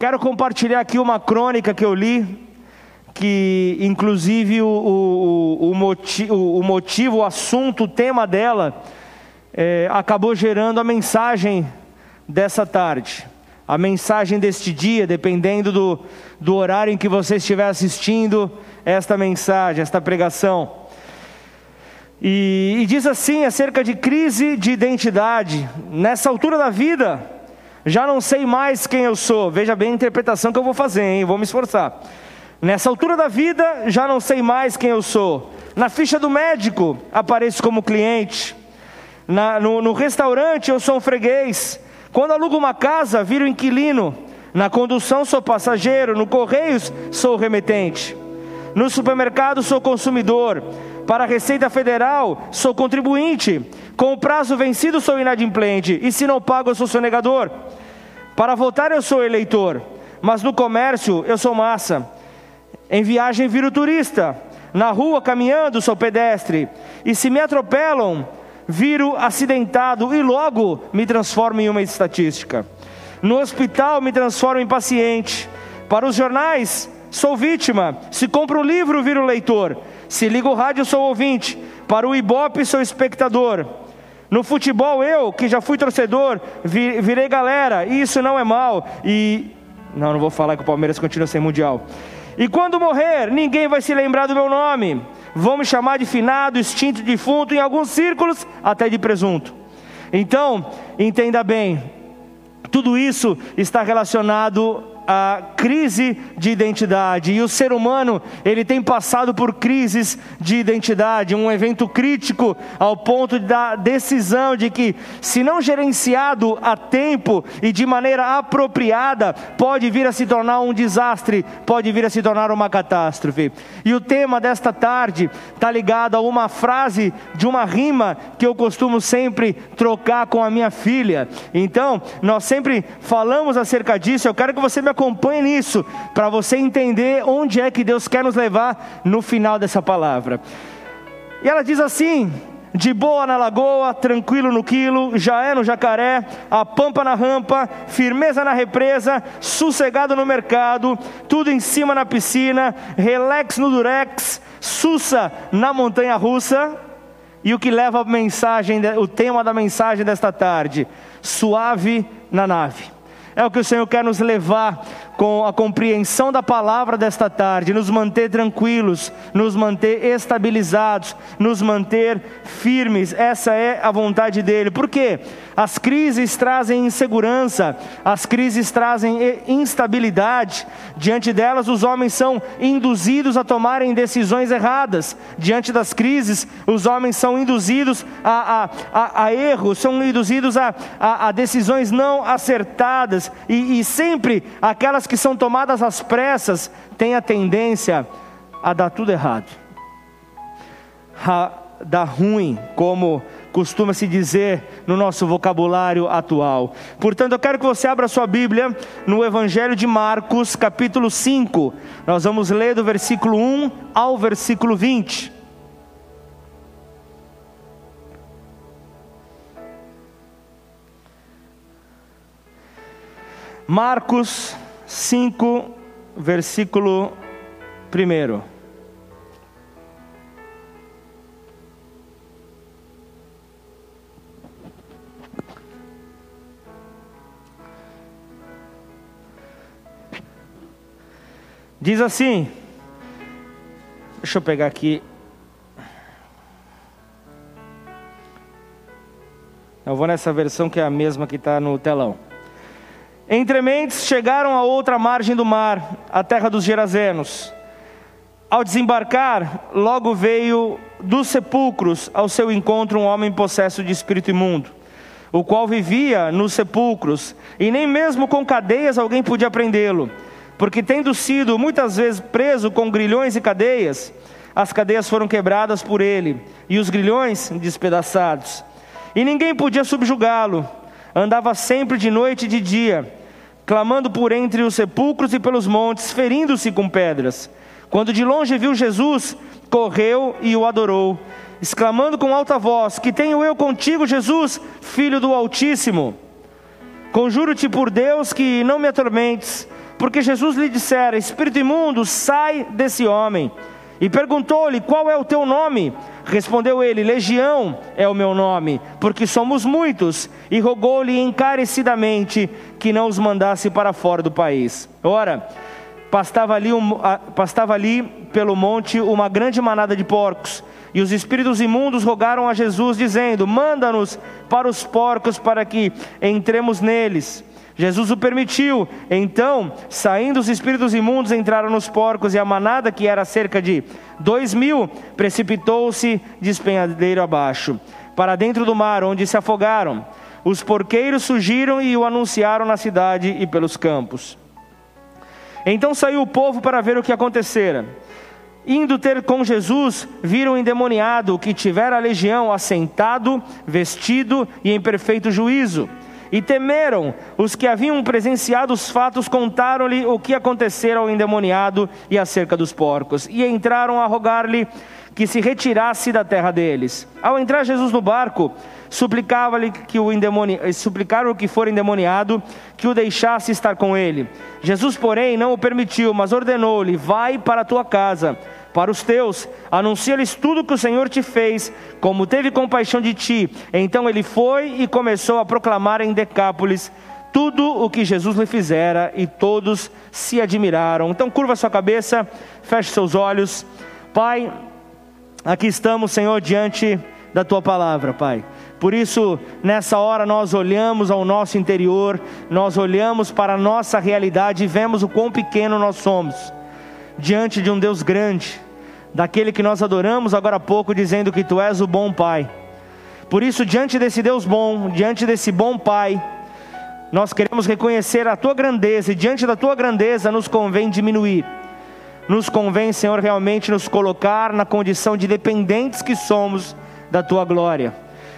Quero compartilhar aqui uma crônica que eu li, que inclusive o, o, o, motivo, o motivo, o assunto, o tema dela, é, acabou gerando a mensagem dessa tarde. A mensagem deste dia, dependendo do, do horário em que você estiver assistindo esta mensagem, esta pregação. E, e diz assim acerca de crise de identidade. Nessa altura da vida, já não sei mais quem eu sou. Veja bem a interpretação que eu vou fazer, hein? Vou me esforçar. Nessa altura da vida, já não sei mais quem eu sou. Na ficha do médico, apareço como cliente. Na, no, no restaurante, eu sou um freguês. Quando alugo uma casa, viro inquilino. Na condução, sou passageiro. No correios, sou remetente. No supermercado, sou consumidor. Para a Receita Federal, sou contribuinte. Com o prazo vencido, sou inadimplente. E se não pago, eu sou sonegador. Para votar, eu sou eleitor. Mas no comércio, eu sou massa. Em viagem, viro turista. Na rua, caminhando, sou pedestre. E se me atropelam, viro acidentado e logo me transformo em uma estatística. No hospital, me transformo em paciente. Para os jornais, sou vítima. Se compro um livro, viro leitor. Se ligo o rádio, sou ouvinte. Para o Ibope, sou espectador. No futebol, eu, que já fui torcedor, virei galera. E isso não é mal. E. Não, não vou falar que o Palmeiras continua sem mundial. E quando morrer, ninguém vai se lembrar do meu nome. Vão me chamar de finado, extinto, defunto, em alguns círculos, até de presunto. Então, entenda bem, tudo isso está relacionado a crise de identidade. E o ser humano, ele tem passado por crises de identidade, um evento crítico ao ponto da decisão de que, se não gerenciado a tempo e de maneira apropriada, pode vir a se tornar um desastre, pode vir a se tornar uma catástrofe. E o tema desta tarde está ligado a uma frase de uma rima que eu costumo sempre trocar com a minha filha. Então, nós sempre falamos acerca disso. Eu quero que você me acompanhe nisso, para você entender onde é que Deus quer nos levar no final dessa palavra. E ela diz assim: de boa na lagoa, tranquilo no quilo, já é no jacaré, a pampa na rampa, firmeza na represa, sossegado no mercado, tudo em cima na piscina, relax no durex, sussa na montanha russa. E o que leva a mensagem, o tema da mensagem desta tarde, suave na nave. É o que o Senhor quer nos levar com a compreensão da palavra desta tarde, nos manter tranquilos, nos manter estabilizados, nos manter firmes. Essa é a vontade dele. Por quê? As crises trazem insegurança, as crises trazem instabilidade. Diante delas, os homens são induzidos a tomarem decisões erradas. Diante das crises, os homens são induzidos a, a, a, a erros, são induzidos a, a, decisões não acertadas. E, e sempre aquelas que são tomadas às pressas têm a tendência a dar tudo errado, a dar ruim, como costuma se dizer no nosso vocabulário atual. Portanto, eu quero que você abra sua Bíblia no Evangelho de Marcos, capítulo 5. Nós vamos ler do versículo 1 ao versículo 20. Marcos 5, versículo 1. Diz assim, deixa eu pegar aqui. Eu vou nessa versão que é a mesma que está no telão. Entre mentes chegaram à outra margem do mar, a terra dos Gerazenos. Ao desembarcar, logo veio dos sepulcros ao seu encontro um homem possesso de espírito imundo, o qual vivia nos sepulcros, e nem mesmo com cadeias alguém podia prendê-lo, porque tendo sido muitas vezes preso com grilhões e cadeias, as cadeias foram quebradas por ele, e os grilhões despedaçados. E ninguém podia subjugá-lo, andava sempre de noite e de dia, clamando por entre os sepulcros e pelos montes, ferindo-se com pedras. Quando de longe viu Jesus, correu e o adorou, exclamando com alta voz: Que tenho eu contigo, Jesus, filho do Altíssimo? Conjuro-te por Deus que não me atormentes. Porque Jesus lhe dissera: Espírito imundo, sai desse homem. E perguntou-lhe: Qual é o teu nome? Respondeu ele: Legião é o meu nome, porque somos muitos. E rogou-lhe encarecidamente que não os mandasse para fora do país. Ora, pastava ali, um, pastava ali pelo monte uma grande manada de porcos. E os espíritos imundos rogaram a Jesus, dizendo: Manda-nos para os porcos para que entremos neles. Jesus o permitiu. Então, saindo os espíritos imundos, entraram nos porcos, e a manada, que era cerca de dois mil, precipitou-se de espenhadeiro abaixo, para dentro do mar, onde se afogaram. Os porqueiros surgiram e o anunciaram na cidade e pelos campos. Então saiu o povo para ver o que acontecera. Indo ter com Jesus, viram o endemoniado que tivera a legião assentado, vestido e em perfeito juízo. E temeram. Os que haviam presenciado os fatos contaram-lhe o que acontecera ao endemoniado e acerca dos porcos. E entraram a rogar-lhe que se retirasse da terra deles. Ao entrar Jesus no barco, suplicava-lhe que o endemoni... suplicaram o que for endemoniado que o deixasse estar com ele. Jesus, porém, não o permitiu, mas ordenou-lhe: Vai para a tua casa para os teus, anuncia-lhes tudo que o Senhor te fez, como teve compaixão de ti. Então ele foi e começou a proclamar em Decápolis tudo o que Jesus lhe fizera, e todos se admiraram. Então curva sua cabeça, feche seus olhos. Pai, aqui estamos, Senhor, diante da tua palavra, Pai. Por isso, nessa hora, nós olhamos ao nosso interior, nós olhamos para a nossa realidade e vemos o quão pequeno nós somos diante de um Deus grande, daquele que nós adoramos agora há pouco, dizendo que tu és o bom Pai. Por isso, diante desse Deus bom, diante desse bom Pai, nós queremos reconhecer a tua grandeza, e diante da tua grandeza nos convém diminuir. Nos convém, Senhor, realmente nos colocar na condição de dependentes que somos da tua glória.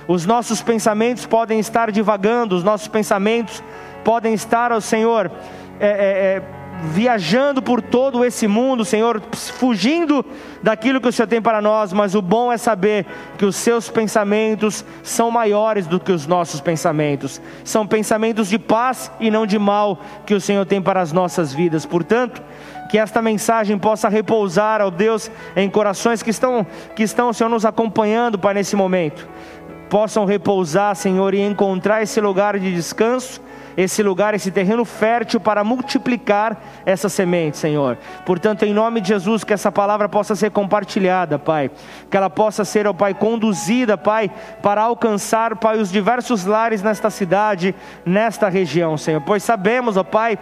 Os nossos pensamentos podem estar divagando, os nossos pensamentos podem estar, ó Senhor, é, é, é viajando por todo esse mundo, Senhor, fugindo daquilo que o Senhor tem para nós, mas o bom é saber que os seus pensamentos são maiores do que os nossos pensamentos, são pensamentos de paz e não de mal que o Senhor tem para as nossas vidas. Portanto, que esta mensagem possa repousar, ó Deus, em corações que estão, que estão, Senhor, nos acompanhando, Pai, nesse momento, possam repousar, Senhor, e encontrar esse lugar de descanso esse lugar, esse terreno fértil para multiplicar essa semente, Senhor. Portanto, em nome de Jesus, que essa palavra possa ser compartilhada, Pai. Que ela possa ser, ó Pai, conduzida, Pai, para alcançar, Pai, os diversos lares nesta cidade, nesta região, Senhor. Pois sabemos, ó Pai,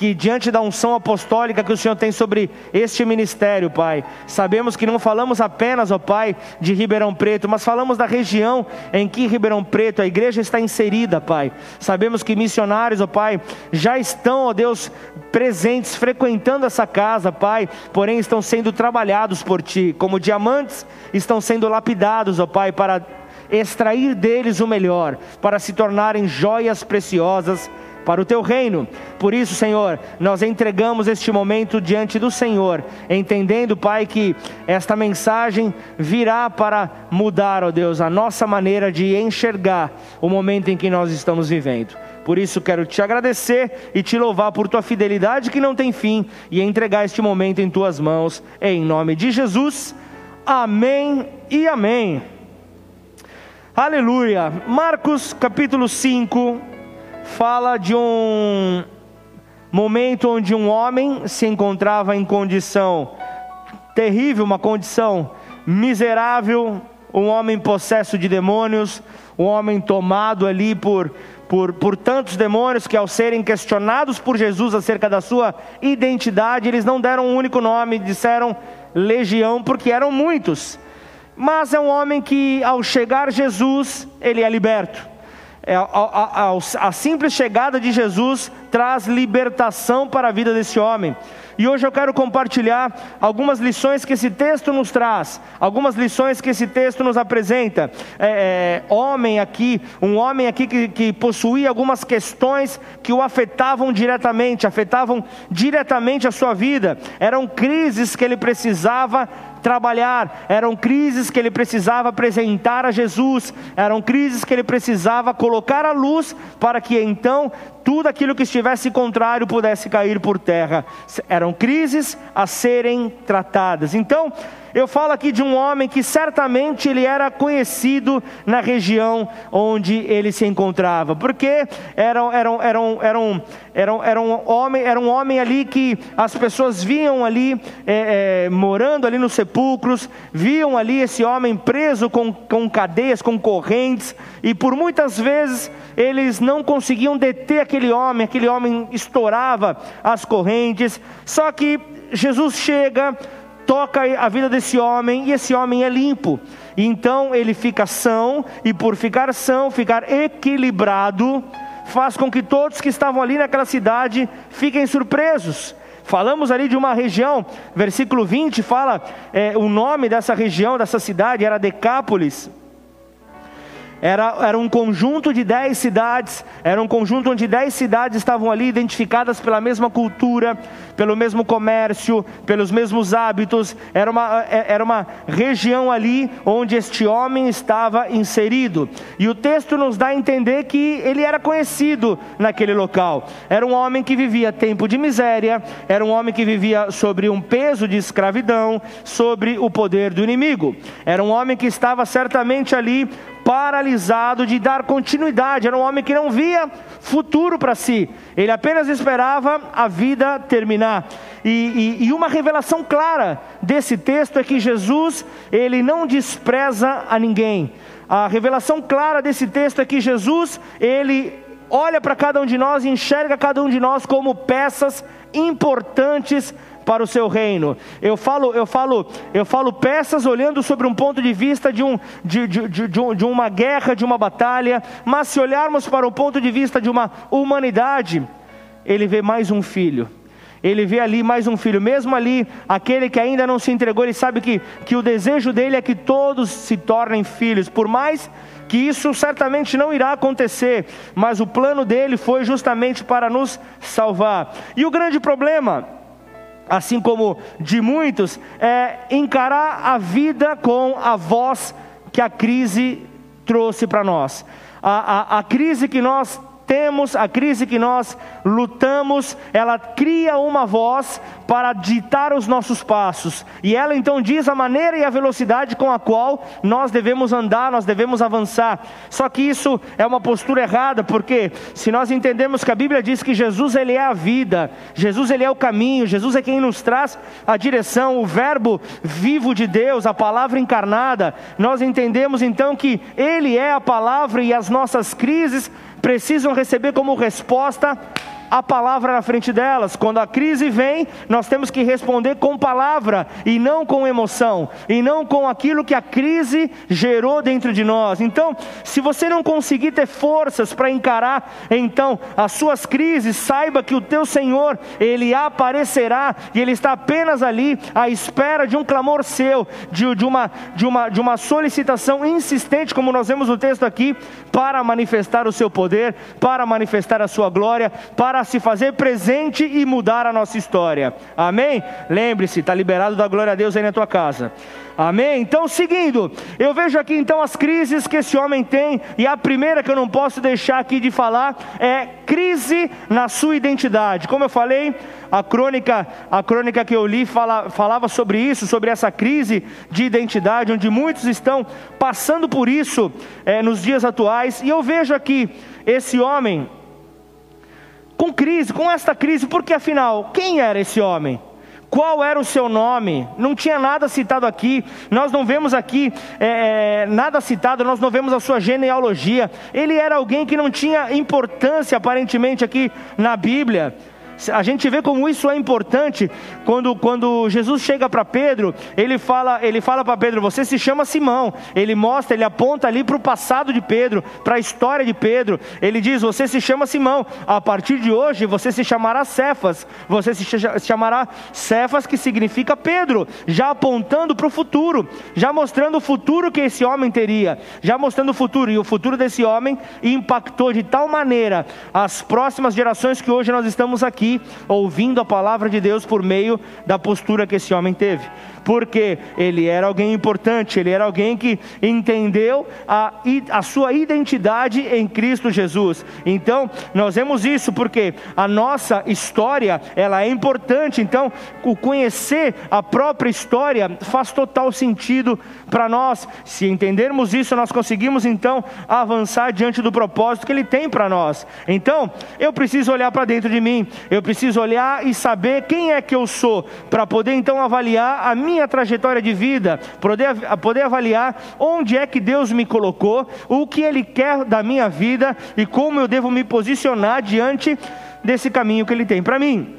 que diante da unção apostólica que o Senhor tem sobre este ministério, Pai, sabemos que não falamos apenas, ó Pai, de Ribeirão Preto, mas falamos da região em que Ribeirão Preto, a igreja está inserida, Pai. Sabemos que missionários, ó Pai, já estão, ó Deus, presentes, frequentando essa casa, Pai, porém estão sendo trabalhados por Ti, como diamantes estão sendo lapidados, ó Pai, para extrair deles o melhor, para se tornarem joias preciosas para o teu reino. Por isso, Senhor, nós entregamos este momento diante do Senhor, entendendo, Pai, que esta mensagem virá para mudar, ó Deus, a nossa maneira de enxergar o momento em que nós estamos vivendo. Por isso quero te agradecer e te louvar por tua fidelidade que não tem fim e entregar este momento em tuas mãos, em nome de Jesus. Amém e amém. Aleluia. Marcos capítulo 5, fala de um momento onde um homem se encontrava em condição terrível, uma condição miserável, um homem possesso de demônios, um homem tomado ali por, por, por tantos demônios que, ao serem questionados por Jesus acerca da sua identidade, eles não deram um único nome, disseram legião, porque eram muitos. Mas é um homem que, ao chegar Jesus, ele é liberto. É, a, a, a, simples chegada de Jesus traz libertação para a vida desse homem. E hoje eu quero compartilhar algumas lições que esse texto nos traz, algumas lições que esse texto nos apresenta. É, é, homem aqui, um homem aqui que, que possuía algumas questões que o afetavam diretamente, afetavam diretamente a sua vida. Eram crises que ele precisava trabalhar, eram crises que ele precisava apresentar a Jesus, eram crises que ele precisava colocar à luz para que então tudo aquilo que estivesse contrário pudesse cair por terra. Eram crises a serem tratadas. Então, eu falo aqui de um homem que certamente ele era conhecido na região onde ele se encontrava, porque era, era, era, era, era, era, um, homem, era um homem ali que as pessoas viam ali é, é, morando ali nos sepulcros, viam ali esse homem preso com, com cadeias, com correntes, e por muitas vezes eles não conseguiam deter aquele homem, aquele homem estourava as correntes, só que Jesus chega, toca a vida desse homem e esse homem é limpo. Então ele fica são e por ficar são, ficar equilibrado, faz com que todos que estavam ali naquela cidade fiquem surpresos. Falamos ali de uma região, versículo 20 fala é, o nome dessa região, dessa cidade era Decápolis. Era, era um conjunto de dez cidades, era um conjunto onde dez cidades estavam ali identificadas pela mesma cultura, pelo mesmo comércio, pelos mesmos hábitos. Era uma, é, era uma região ali onde este homem estava inserido. E o texto nos dá a entender que ele era conhecido naquele local. Era um homem que vivia tempo de miséria, era um homem que vivia sobre um peso de escravidão, sobre o poder do inimigo. Era um homem que estava certamente ali paralisado de dar continuidade. Era um homem que não via futuro para si, ele apenas esperava a vida terminar. E, e, e, uma revelação clara desse texto é que Jesus, ele não despreza a ninguém. A revelação clara desse texto é que Jesus, ele olha para cada um de nós e enxerga cada um de nós como peças importantes para o seu reino. Eu falo, eu falo, eu falo peças olhando sobre um ponto de vista de, um, de, de, de, de uma guerra, de uma batalha, mas se olharmos para o ponto de vista de uma humanidade, ele vê mais um filho. Ele vê ali mais um filho, mesmo ali, aquele que ainda não se entregou, ele sabe que, que o desejo dele é que todos se tornem filhos, por mais que isso certamente não irá acontecer, mas o plano dele foi justamente para nos salvar. E o grande problema assim como de muitos, é encarar a vida com a voz que a crise trouxe para nós. A, a, a crise que nós temos, a crise que nós lutamos, ela cria uma voz para ditar os nossos passos. E ela então diz a maneira e a velocidade com a qual nós devemos andar, nós devemos avançar. Só que isso é uma postura errada, porque se nós entendemos que a Bíblia diz que Jesus ele é a vida, Jesus ele é o caminho, Jesus é quem nos traz a direção, o verbo vivo de Deus, a palavra encarnada, nós entendemos então que ele é a palavra e as nossas crises precisam receber como resposta a palavra na frente delas. Quando a crise vem, nós temos que responder com palavra e não com emoção, e não com aquilo que a crise gerou dentro de nós. Então, se você não conseguir ter forças para encarar então as suas crises, saiba que o teu Senhor, ele aparecerá e ele está apenas ali à espera de um clamor seu, de, de uma de uma de uma solicitação insistente, como nós vemos no texto aqui, para manifestar o seu poder, para manifestar a sua glória, para para se fazer presente e mudar a nossa história. Amém? Lembre-se, está liberado da glória a Deus aí na tua casa. Amém? Então, seguindo, eu vejo aqui então as crises que esse homem tem, e a primeira que eu não posso deixar aqui de falar é crise na sua identidade. Como eu falei, a crônica, a crônica que eu li fala, falava sobre isso, sobre essa crise de identidade, onde muitos estão passando por isso é, nos dias atuais, e eu vejo aqui esse homem com crise, com esta crise, porque afinal, quem era esse homem? Qual era o seu nome? Não tinha nada citado aqui, nós não vemos aqui é, é, nada citado, nós não vemos a sua genealogia. Ele era alguém que não tinha importância aparentemente aqui na Bíblia. A gente vê como isso é importante quando, quando Jesus chega para Pedro, ele fala, ele fala para Pedro: Você se chama Simão. Ele mostra, ele aponta ali para o passado de Pedro, para a história de Pedro. Ele diz: Você se chama Simão. A partir de hoje você se chamará Cefas. Você se chamará Cefas, que significa Pedro, já apontando para o futuro, já mostrando o futuro que esse homem teria, já mostrando o futuro. E o futuro desse homem impactou de tal maneira as próximas gerações que hoje nós estamos aqui ouvindo a palavra de Deus por meio da postura que esse homem teve porque ele era alguém importante, ele era alguém que entendeu a, a sua identidade em Cristo Jesus. Então, nós vemos isso porque a nossa história, ela é importante, então, o conhecer a própria história faz total sentido para nós. Se entendermos isso, nós conseguimos então avançar diante do propósito que ele tem para nós. Então, eu preciso olhar para dentro de mim, eu preciso olhar e saber quem é que eu sou, para poder então avaliar a minha minha trajetória de vida, poder, poder avaliar onde é que Deus me colocou, o que Ele quer da minha vida e como eu devo me posicionar diante desse caminho que Ele tem para mim.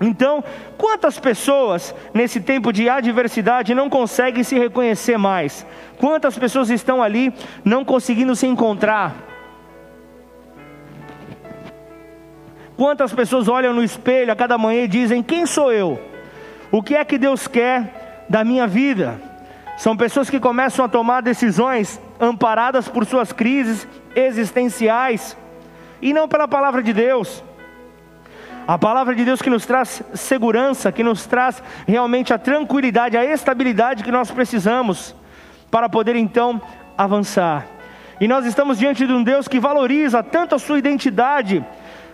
Então, quantas pessoas nesse tempo de adversidade não conseguem se reconhecer mais? Quantas pessoas estão ali não conseguindo se encontrar? Quantas pessoas olham no espelho a cada manhã e dizem: Quem sou eu? O que é que Deus quer da minha vida. São pessoas que começam a tomar decisões amparadas por suas crises existenciais e não pela palavra de Deus. A palavra de Deus que nos traz segurança, que nos traz realmente a tranquilidade, a estabilidade que nós precisamos para poder então avançar. E nós estamos diante de um Deus que valoriza tanto a sua identidade,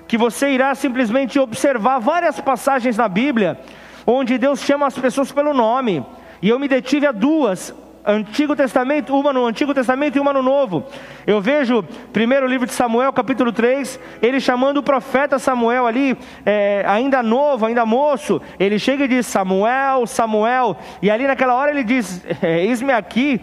que você irá simplesmente observar várias passagens na Bíblia onde Deus chama as pessoas pelo nome. E eu me detive a duas, Antigo Testamento, uma no Antigo Testamento e uma no Novo. Eu vejo, primeiro livro de Samuel, capítulo 3, ele chamando o profeta Samuel ali, é, ainda novo, ainda moço. Ele chega e diz: Samuel, Samuel. E ali naquela hora ele diz: é, Eis-me aqui.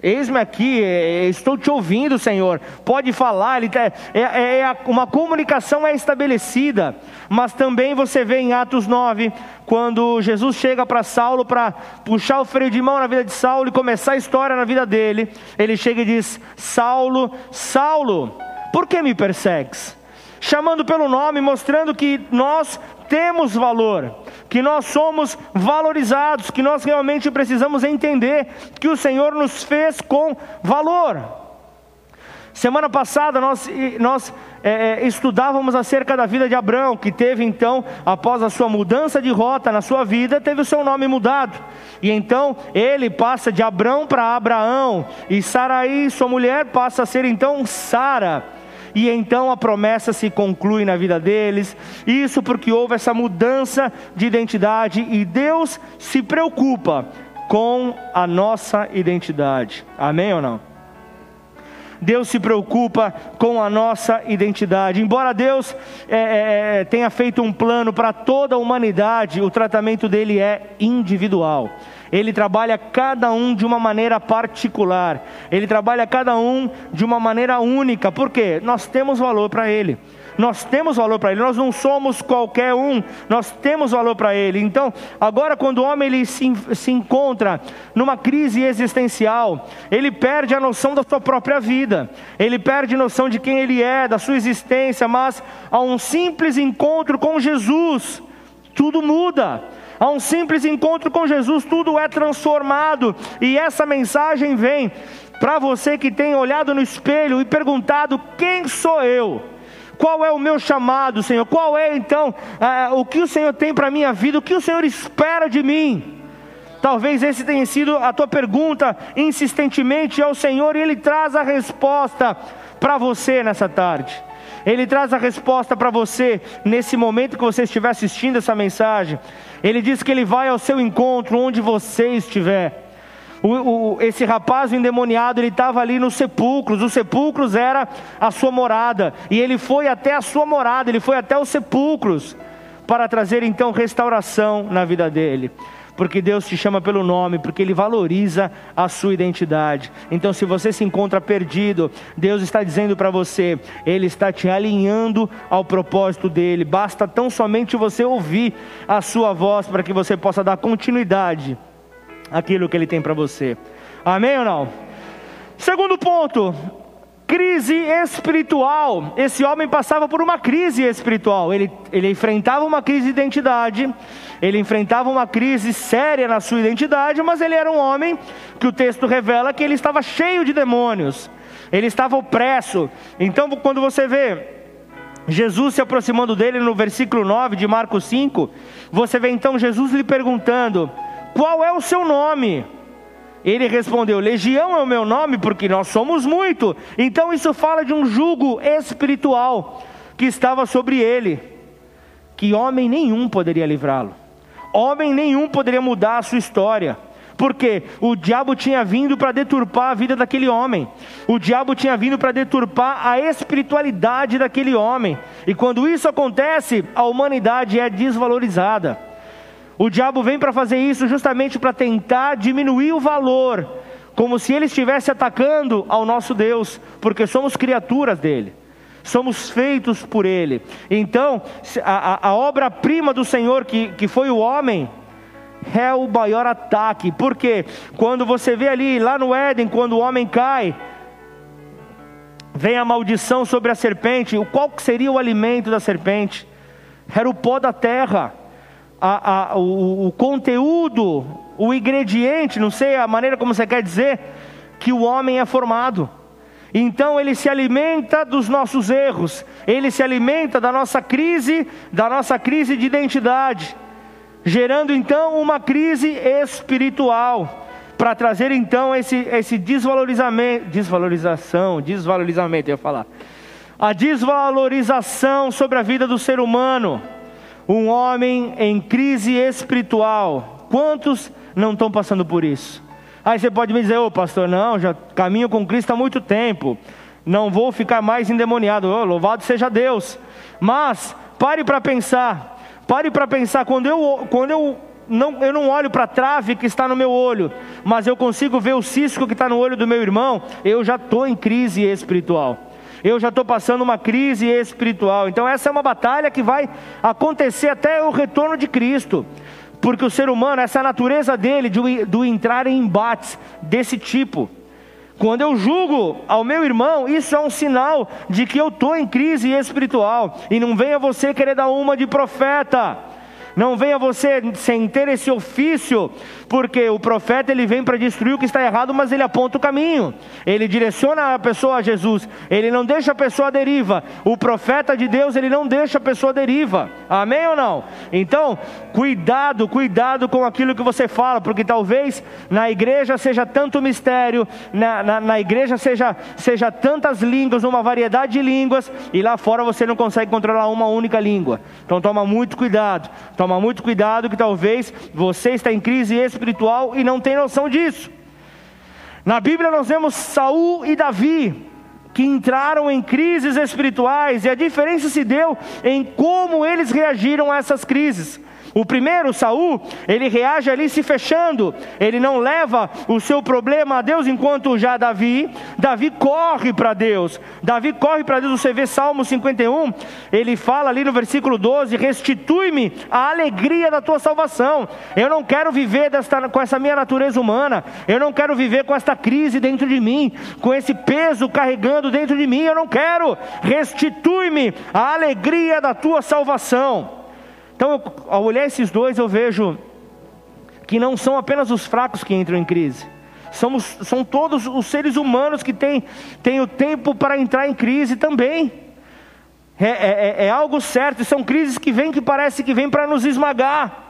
Eis-me aqui, é, estou te ouvindo, Senhor. Pode falar, ele tá, é, é, é, uma comunicação é estabelecida. Mas também você vê em Atos 9, quando Jesus chega para Saulo para puxar o freio de mão na vida de Saulo e começar a história na vida dele, ele chega e diz: Saulo, Saulo, por que me persegues? Chamando pelo nome, mostrando que nós temos valor, que nós somos valorizados, que nós realmente precisamos entender que o Senhor nos fez com valor. Semana passada nós, nós é, é, estudávamos acerca da vida de Abraão, que teve então, após a sua mudança de rota na sua vida, teve o seu nome mudado. E então ele passa de Abrão para Abraão, e Saraí, sua mulher, passa a ser então Sara. E então a promessa se conclui na vida deles. Isso porque houve essa mudança de identidade e Deus se preocupa com a nossa identidade. Amém ou não? Deus se preocupa com a nossa identidade. Embora Deus é, é, é tenha feito um plano para toda a humanidade, o tratamento dele é individual. Ele trabalha cada um de uma maneira particular. Ele trabalha cada um de uma maneira única. Por quê? Nós temos valor para Ele nós temos valor para Ele, nós não somos qualquer um, nós temos valor para Ele. Então, agora, quando o homem ele se, se encontra numa crise existencial, ele perde a noção da sua própria vida, ele perde a noção de quem ele é, da sua existência, mas a um simples encontro com Jesus, tudo muda. A um simples encontro com Jesus, tudo é transformado, e essa mensagem vem para você que tem olhado no espelho e perguntado: quem sou eu? Qual é o meu chamado, Senhor? Qual é então uh, o que o Senhor tem para a minha vida? O que o Senhor espera de mim? Talvez esse tenha sido a tua pergunta insistentemente ao Senhor e Ele traz a resposta para você nessa tarde. Ele traz a resposta para você nesse momento que você estiver assistindo essa mensagem. Ele diz que Ele vai ao seu encontro onde você estiver. O, o, esse rapaz endemoniado, ele estava ali nos sepulcros, os sepulcros era a sua morada, e ele foi até a sua morada, ele foi até os sepulcros, para trazer então restauração na vida dele porque Deus te chama pelo nome, porque Ele valoriza a sua identidade. Então, se você se encontra perdido, Deus está dizendo para você, Ele está te alinhando ao propósito dele. Basta tão somente você ouvir a sua voz para que você possa dar continuidade aquilo que Ele tem para você. Amém ou não? Segundo ponto, crise espiritual. Esse homem passava por uma crise espiritual. Ele, ele enfrentava uma crise de identidade, ele enfrentava uma crise séria na sua identidade, mas ele era um homem que o texto revela que ele estava cheio de demônios, ele estava opresso. Então, quando você vê Jesus se aproximando dele no versículo 9 de Marcos 5, você vê então Jesus lhe perguntando: Qual é o seu nome? Ele respondeu: Legião é o meu nome, porque nós somos muito. Então isso fala de um jugo espiritual que estava sobre ele, que homem nenhum poderia livrá-lo, homem nenhum poderia mudar a sua história porque o diabo tinha vindo para deturpar a vida daquele homem, o diabo tinha vindo para deturpar a espiritualidade daquele homem, e quando isso acontece, a humanidade é desvalorizada. O diabo vem para fazer isso justamente para tentar diminuir o valor, como se ele estivesse atacando ao nosso Deus, porque somos criaturas dele somos feitos por Ele. Então, a, a obra-prima do Senhor, que, que foi o homem, é o maior ataque, porque quando você vê ali, lá no Éden, quando o homem cai, vem a maldição sobre a serpente, o qual seria o alimento da serpente? Era o pó da terra, a, a, o, o conteúdo, o ingrediente, não sei a maneira como você quer dizer, que o homem é formado. Então ele se alimenta dos nossos erros, ele se alimenta da nossa crise, da nossa crise de identidade gerando então uma crise espiritual, para trazer então esse, esse desvalorizamento, desvalorização, desvalorizamento, eu ia falar, a desvalorização sobre a vida do ser humano, um homem em crise espiritual, quantos não estão passando por isso? Aí você pode me dizer, ô oh, pastor, não, já caminho com Cristo há muito tempo, não vou ficar mais endemoniado, oh, louvado seja Deus, mas pare para pensar, Pare para pensar, quando eu, quando eu não, eu não olho para a trave que está no meu olho, mas eu consigo ver o cisco que está no olho do meu irmão, eu já estou em crise espiritual. Eu já estou passando uma crise espiritual. Então, essa é uma batalha que vai acontecer até o retorno de Cristo. Porque o ser humano, essa é a natureza dele, de, do entrar em embates desse tipo. Quando eu julgo ao meu irmão, isso é um sinal de que eu estou em crise espiritual. E não venha você querer dar uma de profeta. Não venha você sem ter esse ofício, porque o profeta ele vem para destruir o que está errado, mas ele aponta o caminho. Ele direciona a pessoa a Jesus. Ele não deixa a pessoa à deriva. O profeta de Deus, ele não deixa a pessoa à deriva. Amém ou não? Então, cuidado, cuidado com aquilo que você fala, porque talvez na igreja seja tanto mistério, na, na, na igreja seja, seja tantas línguas, uma variedade de línguas, e lá fora você não consegue controlar uma única língua. Então toma muito cuidado. Toma muito cuidado que talvez você está em crise espiritual e não tem noção disso. Na Bíblia nós vemos Saul e Davi que entraram em crises espirituais e a diferença se deu em como eles reagiram a essas crises. O primeiro, Saul, ele reage ali se fechando, ele não leva o seu problema a Deus, enquanto já Davi, Davi corre para Deus. Davi corre para Deus, você vê Salmo 51, ele fala ali no versículo 12: restitui-me a alegria da tua salvação. Eu não quero viver desta, com essa minha natureza humana, eu não quero viver com esta crise dentro de mim, com esse peso carregando dentro de mim, eu não quero. Restitui-me a alegria da tua salvação. Então, ao olhar esses dois, eu vejo que não são apenas os fracos que entram em crise. Somos, são todos os seres humanos que têm, têm o tempo para entrar em crise também. É, é, é, é algo certo, são crises que vêm que parece que vêm para nos esmagar.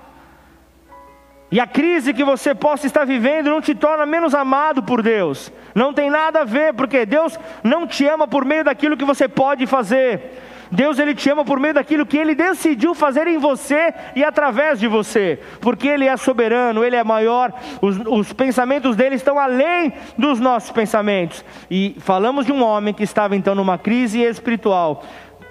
E a crise que você possa estar vivendo não te torna menos amado por Deus. Não tem nada a ver, porque Deus não te ama por meio daquilo que você pode fazer. Deus ele te ama por meio daquilo que ele decidiu fazer em você e através de você, porque ele é soberano, ele é maior, os, os pensamentos dele estão além dos nossos pensamentos. E falamos de um homem que estava então numa crise espiritual,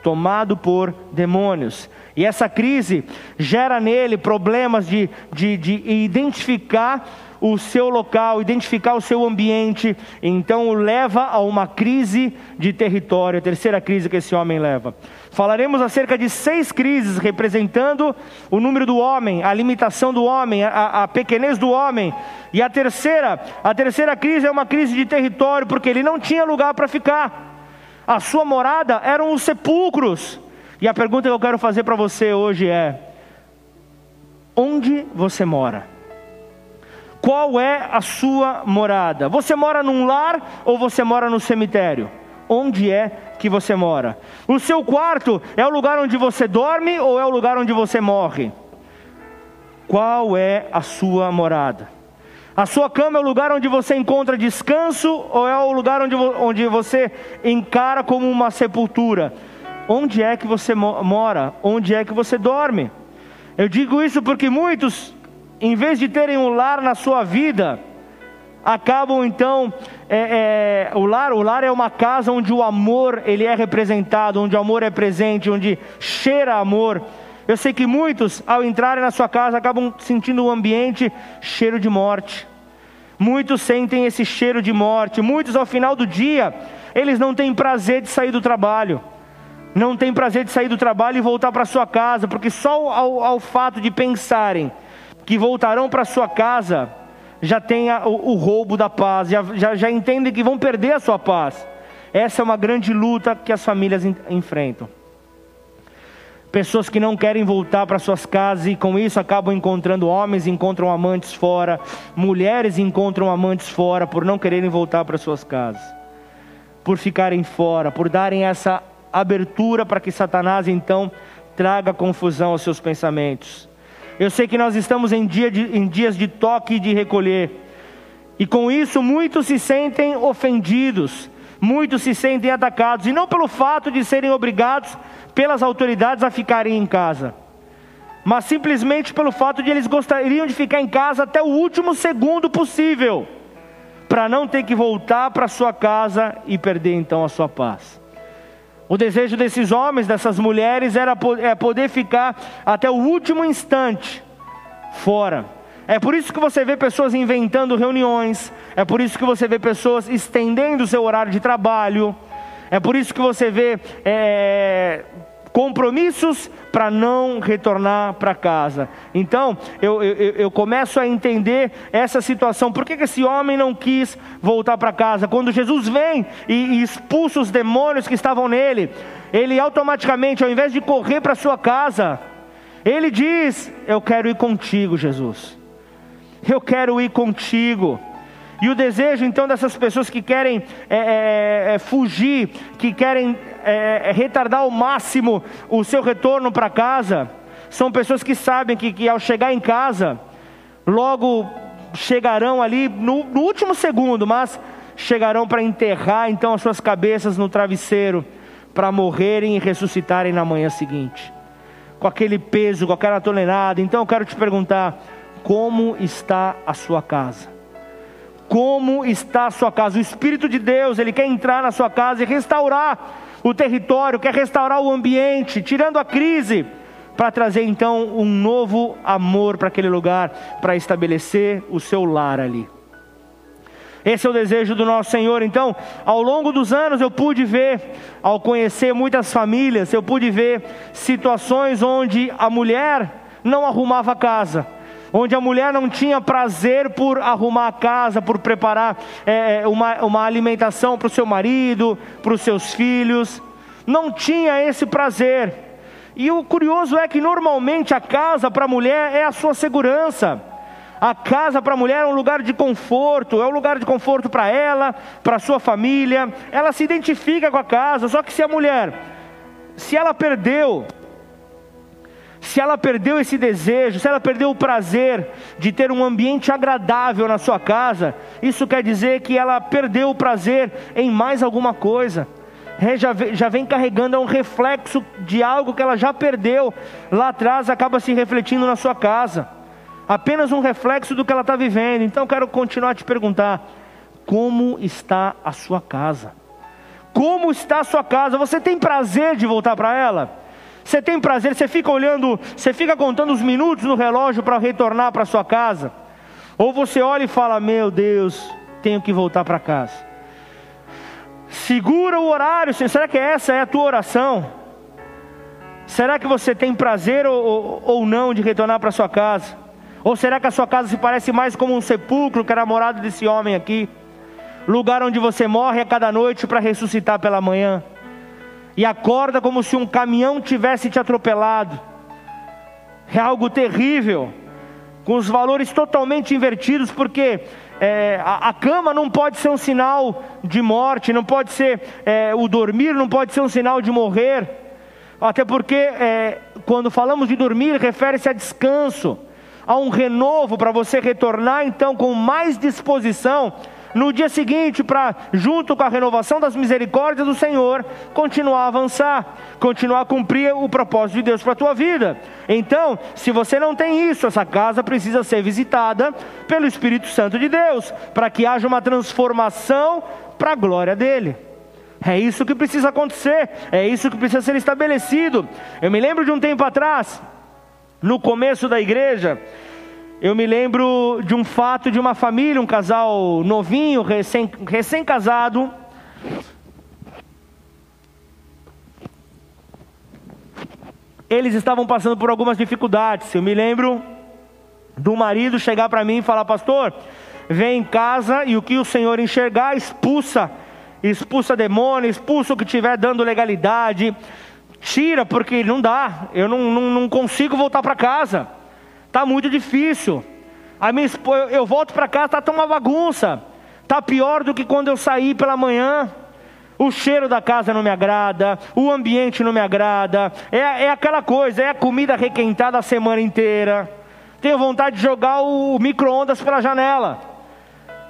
tomado por demônios. E essa crise gera nele problemas de, de, de identificar o seu local, identificar o seu ambiente, então o leva a uma crise de território, a terceira crise que esse homem leva. Falaremos acerca de seis crises representando o número do homem, a limitação do homem, a, a pequenez do homem. E a terceira, a terceira crise é uma crise de território, porque ele não tinha lugar para ficar. A sua morada eram os sepulcros. E a pergunta que eu quero fazer para você hoje é: onde você mora? Qual é a sua morada? Você mora num lar ou você mora no cemitério? Onde é que você mora? O seu quarto é o lugar onde você dorme ou é o lugar onde você morre? Qual é a sua morada? A sua cama é o lugar onde você encontra descanso ou é o lugar onde, onde você encara como uma sepultura? Onde é que você mora? Onde é que você dorme? Eu digo isso porque muitos, em vez de terem um lar na sua vida, acabam então é, é, o lar o lar é uma casa onde o amor ele é representado onde o amor é presente onde cheira amor. Eu sei que muitos ao entrarem na sua casa acabam sentindo o um ambiente cheiro de morte. Muitos sentem esse cheiro de morte. Muitos ao final do dia eles não têm prazer de sair do trabalho. Não têm prazer de sair do trabalho e voltar para sua casa porque só ao, ao fato de pensarem que voltarão para sua casa já tem o, o roubo da paz, já, já, já entendem que vão perder a sua paz. Essa é uma grande luta que as famílias enfrentam. Pessoas que não querem voltar para suas casas e com isso acabam encontrando homens, encontram amantes fora, mulheres encontram amantes fora por não quererem voltar para suas casas, por ficarem fora, por darem essa abertura para que Satanás então traga confusão aos seus pensamentos. Eu sei que nós estamos em, dia de, em dias de toque e de recolher, e com isso muitos se sentem ofendidos, muitos se sentem atacados, e não pelo fato de serem obrigados pelas autoridades a ficarem em casa, mas simplesmente pelo fato de eles gostariam de ficar em casa até o último segundo possível, para não ter que voltar para sua casa e perder então a sua paz. O desejo desses homens, dessas mulheres, era é poder ficar até o último instante fora. É por isso que você vê pessoas inventando reuniões, é por isso que você vê pessoas estendendo o seu horário de trabalho, é por isso que você vê é, compromissos para não retornar para casa. Então, eu, eu, eu, começo a entender essa situação. Por que, que esse homem não quis voltar para casa? Quando Jesus vem e, e expulsa os demônios que estavam nele, ele automaticamente, ao invés de correr para sua casa, ele diz: Eu quero ir contigo, Jesus. Eu quero ir contigo. E o desejo então dessas pessoas que querem é, é, é fugir, que querem é, é, retardar ao máximo o seu retorno para casa, são pessoas que sabem que, que ao chegar em casa, logo chegarão ali no, no último segundo, mas chegarão para enterrar então as suas cabeças no travesseiro, para morrerem e ressuscitarem na manhã seguinte, com aquele peso, com aquela tonelada. Então eu quero te perguntar: como está a sua casa? Como está a sua casa. O Espírito de Deus, ele quer entrar na sua casa e restaurar o território, quer restaurar o ambiente, tirando a crise, para trazer então um novo amor para aquele lugar, para estabelecer o seu lar ali. Esse é o desejo do nosso Senhor. Então, ao longo dos anos, eu pude ver, ao conhecer muitas famílias, eu pude ver situações onde a mulher não arrumava a casa onde a mulher não tinha prazer por arrumar a casa, por preparar é, é uma, uma alimentação para o seu marido, para os seus filhos, não tinha esse prazer. E o curioso é que normalmente a casa para a mulher é a sua segurança. A casa para a mulher é um lugar de conforto, é um lugar de conforto para ela, para sua família. Ela se identifica com a casa, só que se a mulher, se ela perdeu se ela perdeu esse desejo, se ela perdeu o prazer de ter um ambiente agradável na sua casa, isso quer dizer que ela perdeu o prazer em mais alguma coisa. É, já, vem, carregando é um reflexo de algo que ela já perdeu lá atrás, acaba se refletindo na sua casa. Apenas um reflexo do que ela está vivendo. Então quero continuar a te perguntar: como está a sua casa? Como está a sua casa? Você tem prazer de voltar para ela? Você tem prazer, você fica olhando, você fica contando os minutos no relógio para retornar para sua casa? Ou você olha e fala: Meu Deus, tenho que voltar para casa. Segura o horário, será que essa é a tua oração? Será que você tem prazer ou, ou, ou não de retornar para sua casa? Ou será que a sua casa se parece mais como um sepulcro que era a morada desse homem aqui? Lugar onde você morre a cada noite para ressuscitar pela manhã e acorda como se um caminhão tivesse te atropelado. É algo terrível, com os valores totalmente invertidos, porque é, a, a, cama não pode ser um sinal de morte, não pode ser é, o dormir, não pode ser um sinal de morrer. Até porque é, quando falamos de dormir, refere-se a descanso, a um renovo para você retornar então com mais disposição no dia seguinte, para, junto com a renovação das misericórdias do Senhor, continuar a avançar, continuar a cumprir o propósito de Deus para a tua vida. Então, se você não tem isso, essa casa precisa ser visitada pelo Espírito Santo de Deus, para que haja uma transformação para a glória dele. É isso que precisa acontecer, é isso que precisa ser estabelecido. Eu me lembro de um tempo atrás, no começo da igreja, eu me lembro de um fato de uma família, um casal novinho, recém, recém-casado. Eles estavam passando por algumas dificuldades. Eu me lembro do marido chegar para mim e falar: Pastor, vem em casa e o que o Senhor enxergar, expulsa, expulsa demônio, expulsa o que estiver dando legalidade, tira, porque não dá, eu não, não, não consigo voltar para casa. Está muito difícil. A minha esposa, eu volto para casa, está uma bagunça. Está pior do que quando eu saí pela manhã. O cheiro da casa não me agrada, o ambiente não me agrada. É, é aquela coisa, é a comida requentada a semana inteira. Tenho vontade de jogar o micro-ondas pela janela.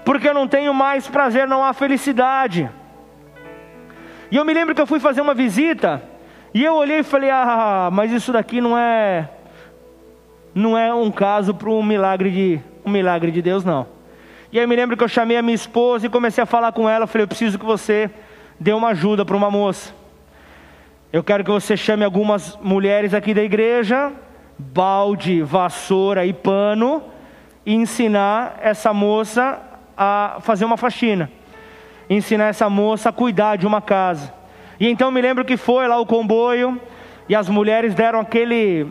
Porque eu não tenho mais prazer, não há felicidade. E eu me lembro que eu fui fazer uma visita. E eu olhei e falei: Ah, mas isso daqui não é não é um caso para um milagre de um milagre de Deus não. E aí eu me lembro que eu chamei a minha esposa e comecei a falar com ela, eu falei, eu preciso que você dê uma ajuda para uma moça. Eu quero que você chame algumas mulheres aqui da igreja, balde, vassoura e pano, e ensinar essa moça a fazer uma faxina. Ensinar essa moça a cuidar de uma casa. E então me lembro que foi lá o comboio, e as mulheres deram aquele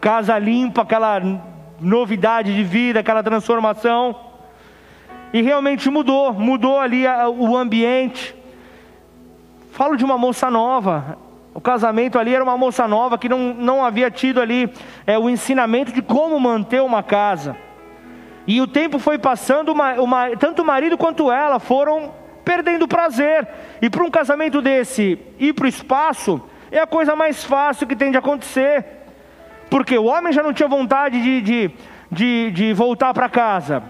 casa limpa, aquela novidade de vida, aquela transformação. E realmente mudou, mudou ali o ambiente. Falo de uma moça nova. O casamento ali era uma moça nova que não, não havia tido ali é, o ensinamento de como manter uma casa. E o tempo foi passando, uma, uma, tanto o marido quanto ela foram perdendo prazer. E para um casamento desse ir para o espaço é a coisa mais fácil que tem de acontecer porque o homem já não tinha vontade de, de, de, de voltar para casa,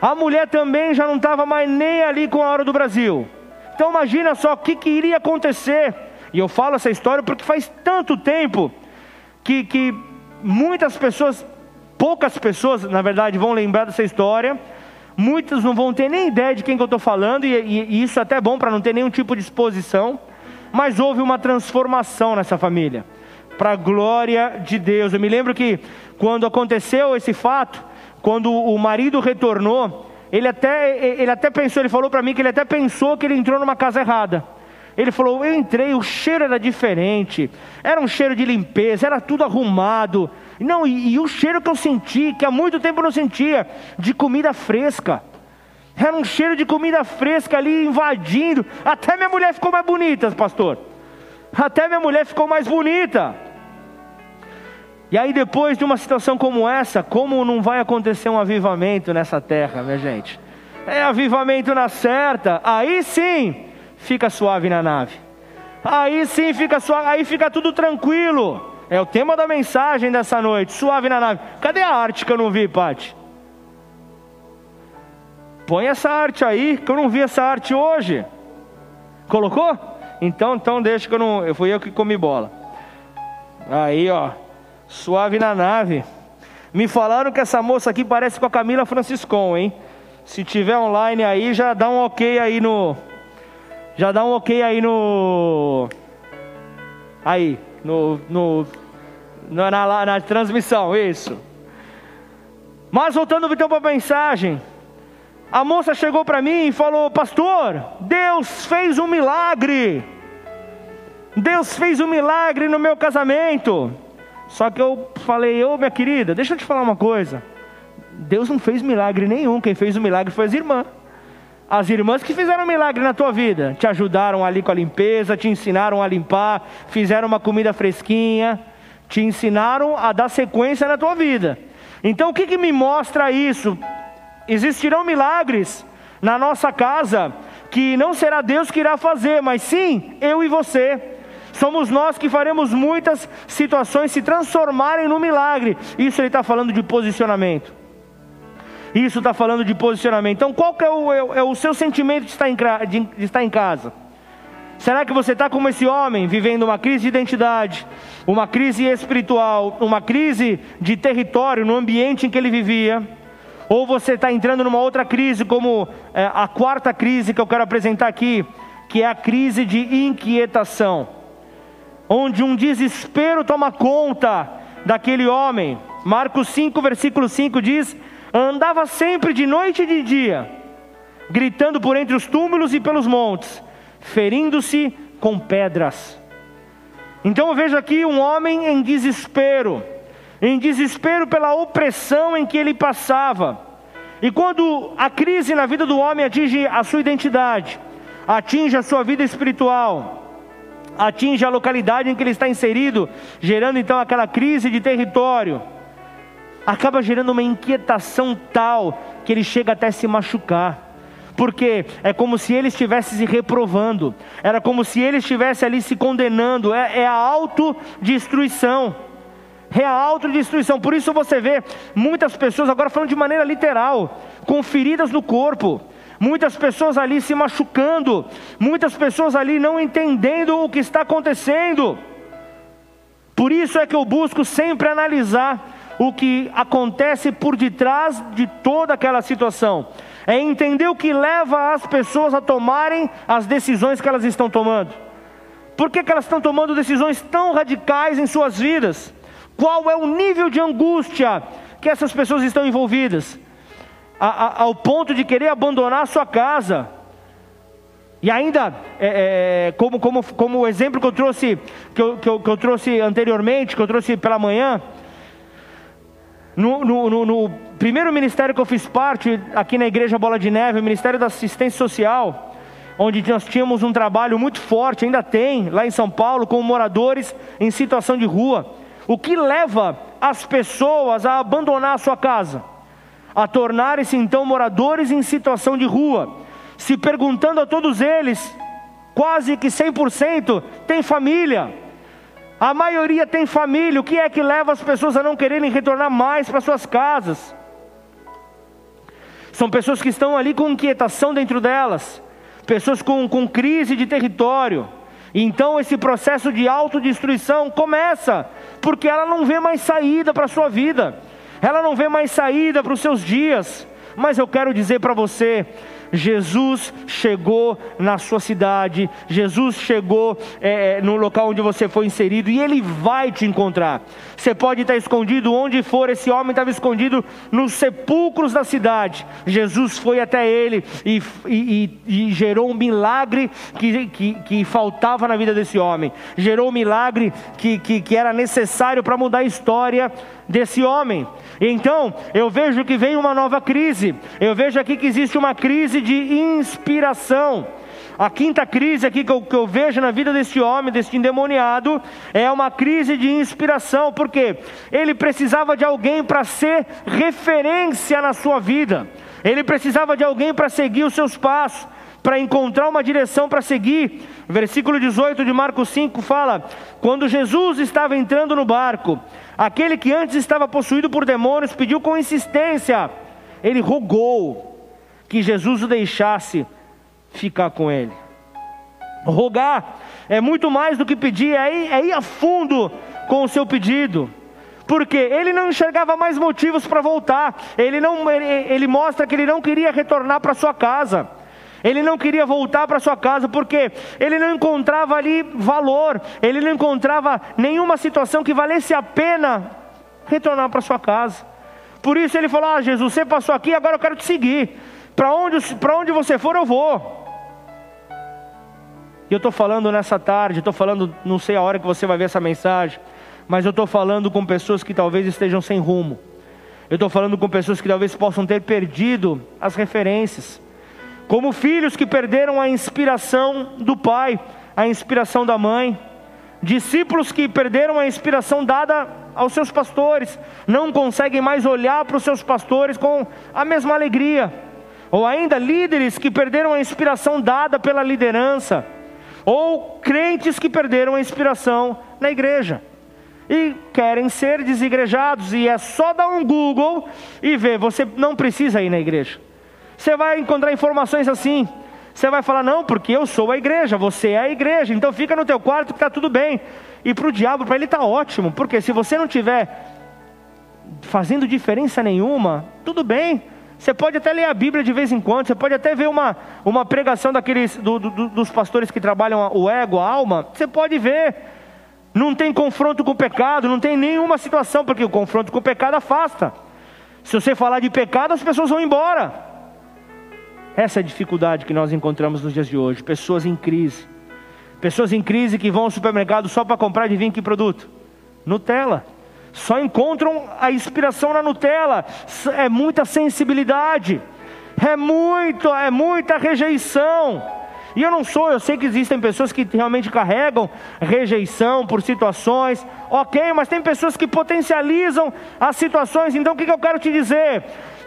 a mulher também já não estava mais nem ali com a hora do Brasil. Então imagina só o que, que iria acontecer. E eu falo essa história porque faz tanto tempo que, que muitas pessoas, poucas pessoas, na verdade, vão lembrar dessa história. Muitas não vão ter nem ideia de quem que eu estou falando, e, e, e isso é até bom para não ter nenhum tipo de exposição. Mas houve uma transformação nessa família para a glória de Deus. Eu me lembro que quando aconteceu esse fato, quando o marido retornou, ele até, ele até pensou, ele falou para mim que ele até pensou que ele entrou numa casa errada. Ele falou: Eu entrei, o cheiro era diferente, era um cheiro de limpeza, era tudo arrumado. Não, e, e o cheiro que eu senti, que há muito tempo eu não sentia, de comida fresca. Era um cheiro de comida fresca ali invadindo. Até minha mulher ficou mais bonita, pastor. Até minha mulher ficou mais bonita. E aí, depois de uma situação como essa, como não vai acontecer um avivamento nessa terra, minha gente? É avivamento na certa, aí sim fica suave na nave. Aí sim fica suave, aí fica tudo tranquilo. É o tema da mensagem dessa noite, suave na nave. Cadê a arte que eu não vi, Pati? Põe essa arte aí, que eu não vi essa arte hoje. Colocou? Então, então deixa que eu não. Eu fui eu que comi bola. Aí, ó. Suave na nave. Me falaram que essa moça aqui parece com a Camila Franciscon, hein? Se tiver online aí, já dá um ok aí no. Já dá um ok aí no. Aí, no. no na, na, na transmissão, isso. Mas voltando então para a mensagem. A moça chegou para mim e falou: Pastor, Deus fez um milagre. Deus fez um milagre no meu casamento. Só que eu falei: Ô minha querida, deixa eu te falar uma coisa. Deus não fez milagre nenhum. Quem fez o milagre foi as irmãs. As irmãs que fizeram milagre na tua vida, te ajudaram ali com a limpeza, te ensinaram a limpar, fizeram uma comida fresquinha, te ensinaram a dar sequência na tua vida. Então o que, que me mostra isso? Existirão milagres na nossa casa que não será Deus que irá fazer, mas sim eu e você. Somos nós que faremos muitas situações se transformarem no milagre. Isso ele está falando de posicionamento. Isso está falando de posicionamento. Então, qual que é o, é, é o seu sentimento de estar, em, de, de estar em casa? Será que você está como esse homem, vivendo uma crise de identidade, uma crise espiritual, uma crise de território no ambiente em que ele vivia? Ou você está entrando numa outra crise, como é, a quarta crise que eu quero apresentar aqui, que é a crise de inquietação, onde um desespero toma conta daquele homem. Marcos 5, versículo 5 diz: andava sempre de noite e de dia, gritando por entre os túmulos e pelos montes, ferindo-se com pedras. Então eu vejo aqui um homem em desespero, em desespero pela opressão em que ele passava. E quando a crise na vida do homem atinge a sua identidade, atinge a sua vida espiritual, atinge a localidade em que ele está inserido, gerando então aquela crise de território, acaba gerando uma inquietação tal que ele chega até se machucar. Porque é como se ele estivesse se reprovando, era como se ele estivesse ali se condenando, é, é a autodestruição. É a autodestruição, por isso você vê muitas pessoas, agora falando de maneira literal, com feridas no corpo, muitas pessoas ali se machucando, muitas pessoas ali não entendendo o que está acontecendo. Por isso é que eu busco sempre analisar o que acontece por detrás de toda aquela situação. É entender o que leva as pessoas a tomarem as decisões que elas estão tomando. Por que, que elas estão tomando decisões tão radicais em suas vidas? Qual é o nível de angústia que essas pessoas estão envolvidas? A, a, ao ponto de querer abandonar a sua casa. E ainda, é, é, como, como, como o exemplo que eu trouxe, que eu, que eu, que eu trouxe anteriormente, que eu trouxe pela manhã, no, no, no, no, primeiro ministério que eu fiz parte, aqui na Igreja Bola de Neve, o Ministério da Assistência Social, onde nós tínhamos um trabalho muito forte, ainda tem, lá em São Paulo, com moradores em situação de rua. O que leva as pessoas a abandonar a sua casa? A tornarem-se então moradores em situação de rua, se perguntando a todos eles, quase que 100%, tem família? A maioria tem família. O que é que leva as pessoas a não quererem retornar mais para suas casas? São pessoas que estão ali com inquietação dentro delas, pessoas com, com crise de território. Então esse processo de autodestruição começa, porque ela não vê mais saída para a sua vida, ela não vê mais saída para os seus dias. Mas eu quero dizer para você, Jesus chegou na sua cidade, Jesus chegou é, é, no local onde você foi inserido e Ele vai te encontrar. Você pode estar escondido onde for, esse homem estava escondido nos sepulcros da cidade. Jesus foi até ele e, e, e, gerou um milagre que, que, que, faltava na vida desse homem, gerou um milagre que, que, que era necessário para mudar a história desse homem. Então, eu vejo que vem uma nova crise. Eu vejo aqui que existe uma crise de inspiração. A quinta crise aqui que eu, que eu, vejo na vida desse homem, desse endemoniado, é uma crise de inspiração, porque ele precisava de alguém para ser referência na sua vida, ele precisava de alguém para seguir os seus passos, para encontrar uma direção para seguir. Versículo 18 de Marcos 5 fala: Quando Jesus estava entrando no barco, Aquele que antes estava possuído por demônios pediu com insistência, ele rogou que Jesus o deixasse ficar com ele. Rogar é muito mais do que pedir, é ir, é ir a fundo com o seu pedido. Porque ele não enxergava mais motivos para voltar. Ele, não, ele, ele mostra que ele não queria retornar para sua casa. Ele não queria voltar para sua casa porque ele não encontrava ali valor, ele não encontrava nenhuma situação que valesse a pena retornar para sua casa. Por isso ele falou: Ah, Jesus, você passou aqui, agora eu quero te seguir. Para onde, onde você for, eu vou. E eu estou falando nessa tarde, estou falando, não sei a hora que você vai ver essa mensagem, mas eu estou falando com pessoas que talvez estejam sem rumo. Eu estou falando com pessoas que talvez possam ter perdido as referências como filhos que perderam a inspiração do pai, a inspiração da mãe, discípulos que perderam a inspiração dada aos seus pastores, não conseguem mais olhar para os seus pastores com a mesma alegria. Ou ainda líderes que perderam a inspiração dada pela liderança, ou crentes que perderam a inspiração na igreja e querem ser desigrejados, e é só dar um Google e ver, você não precisa ir na igreja. Você vai encontrar informações assim. Você vai falar, não, porque eu sou a igreja, você é a igreja, então fica no teu quarto que está tudo bem. E para o diabo, para ele está ótimo, porque se você não tiver fazendo diferença nenhuma, tudo bem. Você pode até ler a Bíblia de vez em quando, você pode até ver uma, uma pregação daqueles do, do, dos pastores que trabalham o ego, a alma, você pode ver. Não tem confronto com o pecado, não tem nenhuma situação, porque o confronto com o pecado afasta. Se você falar de pecado, as pessoas vão embora. Essa é a dificuldade que nós encontramos nos dias de hoje. Pessoas em crise. Pessoas em crise que vão ao supermercado só para comprar de vir que produto? Nutella. Só encontram a inspiração na Nutella. É muita sensibilidade. É muito, é muita rejeição. E eu não sou, eu sei que existem pessoas que realmente carregam rejeição por situações, ok, mas tem pessoas que potencializam as situações, então o que eu quero te dizer?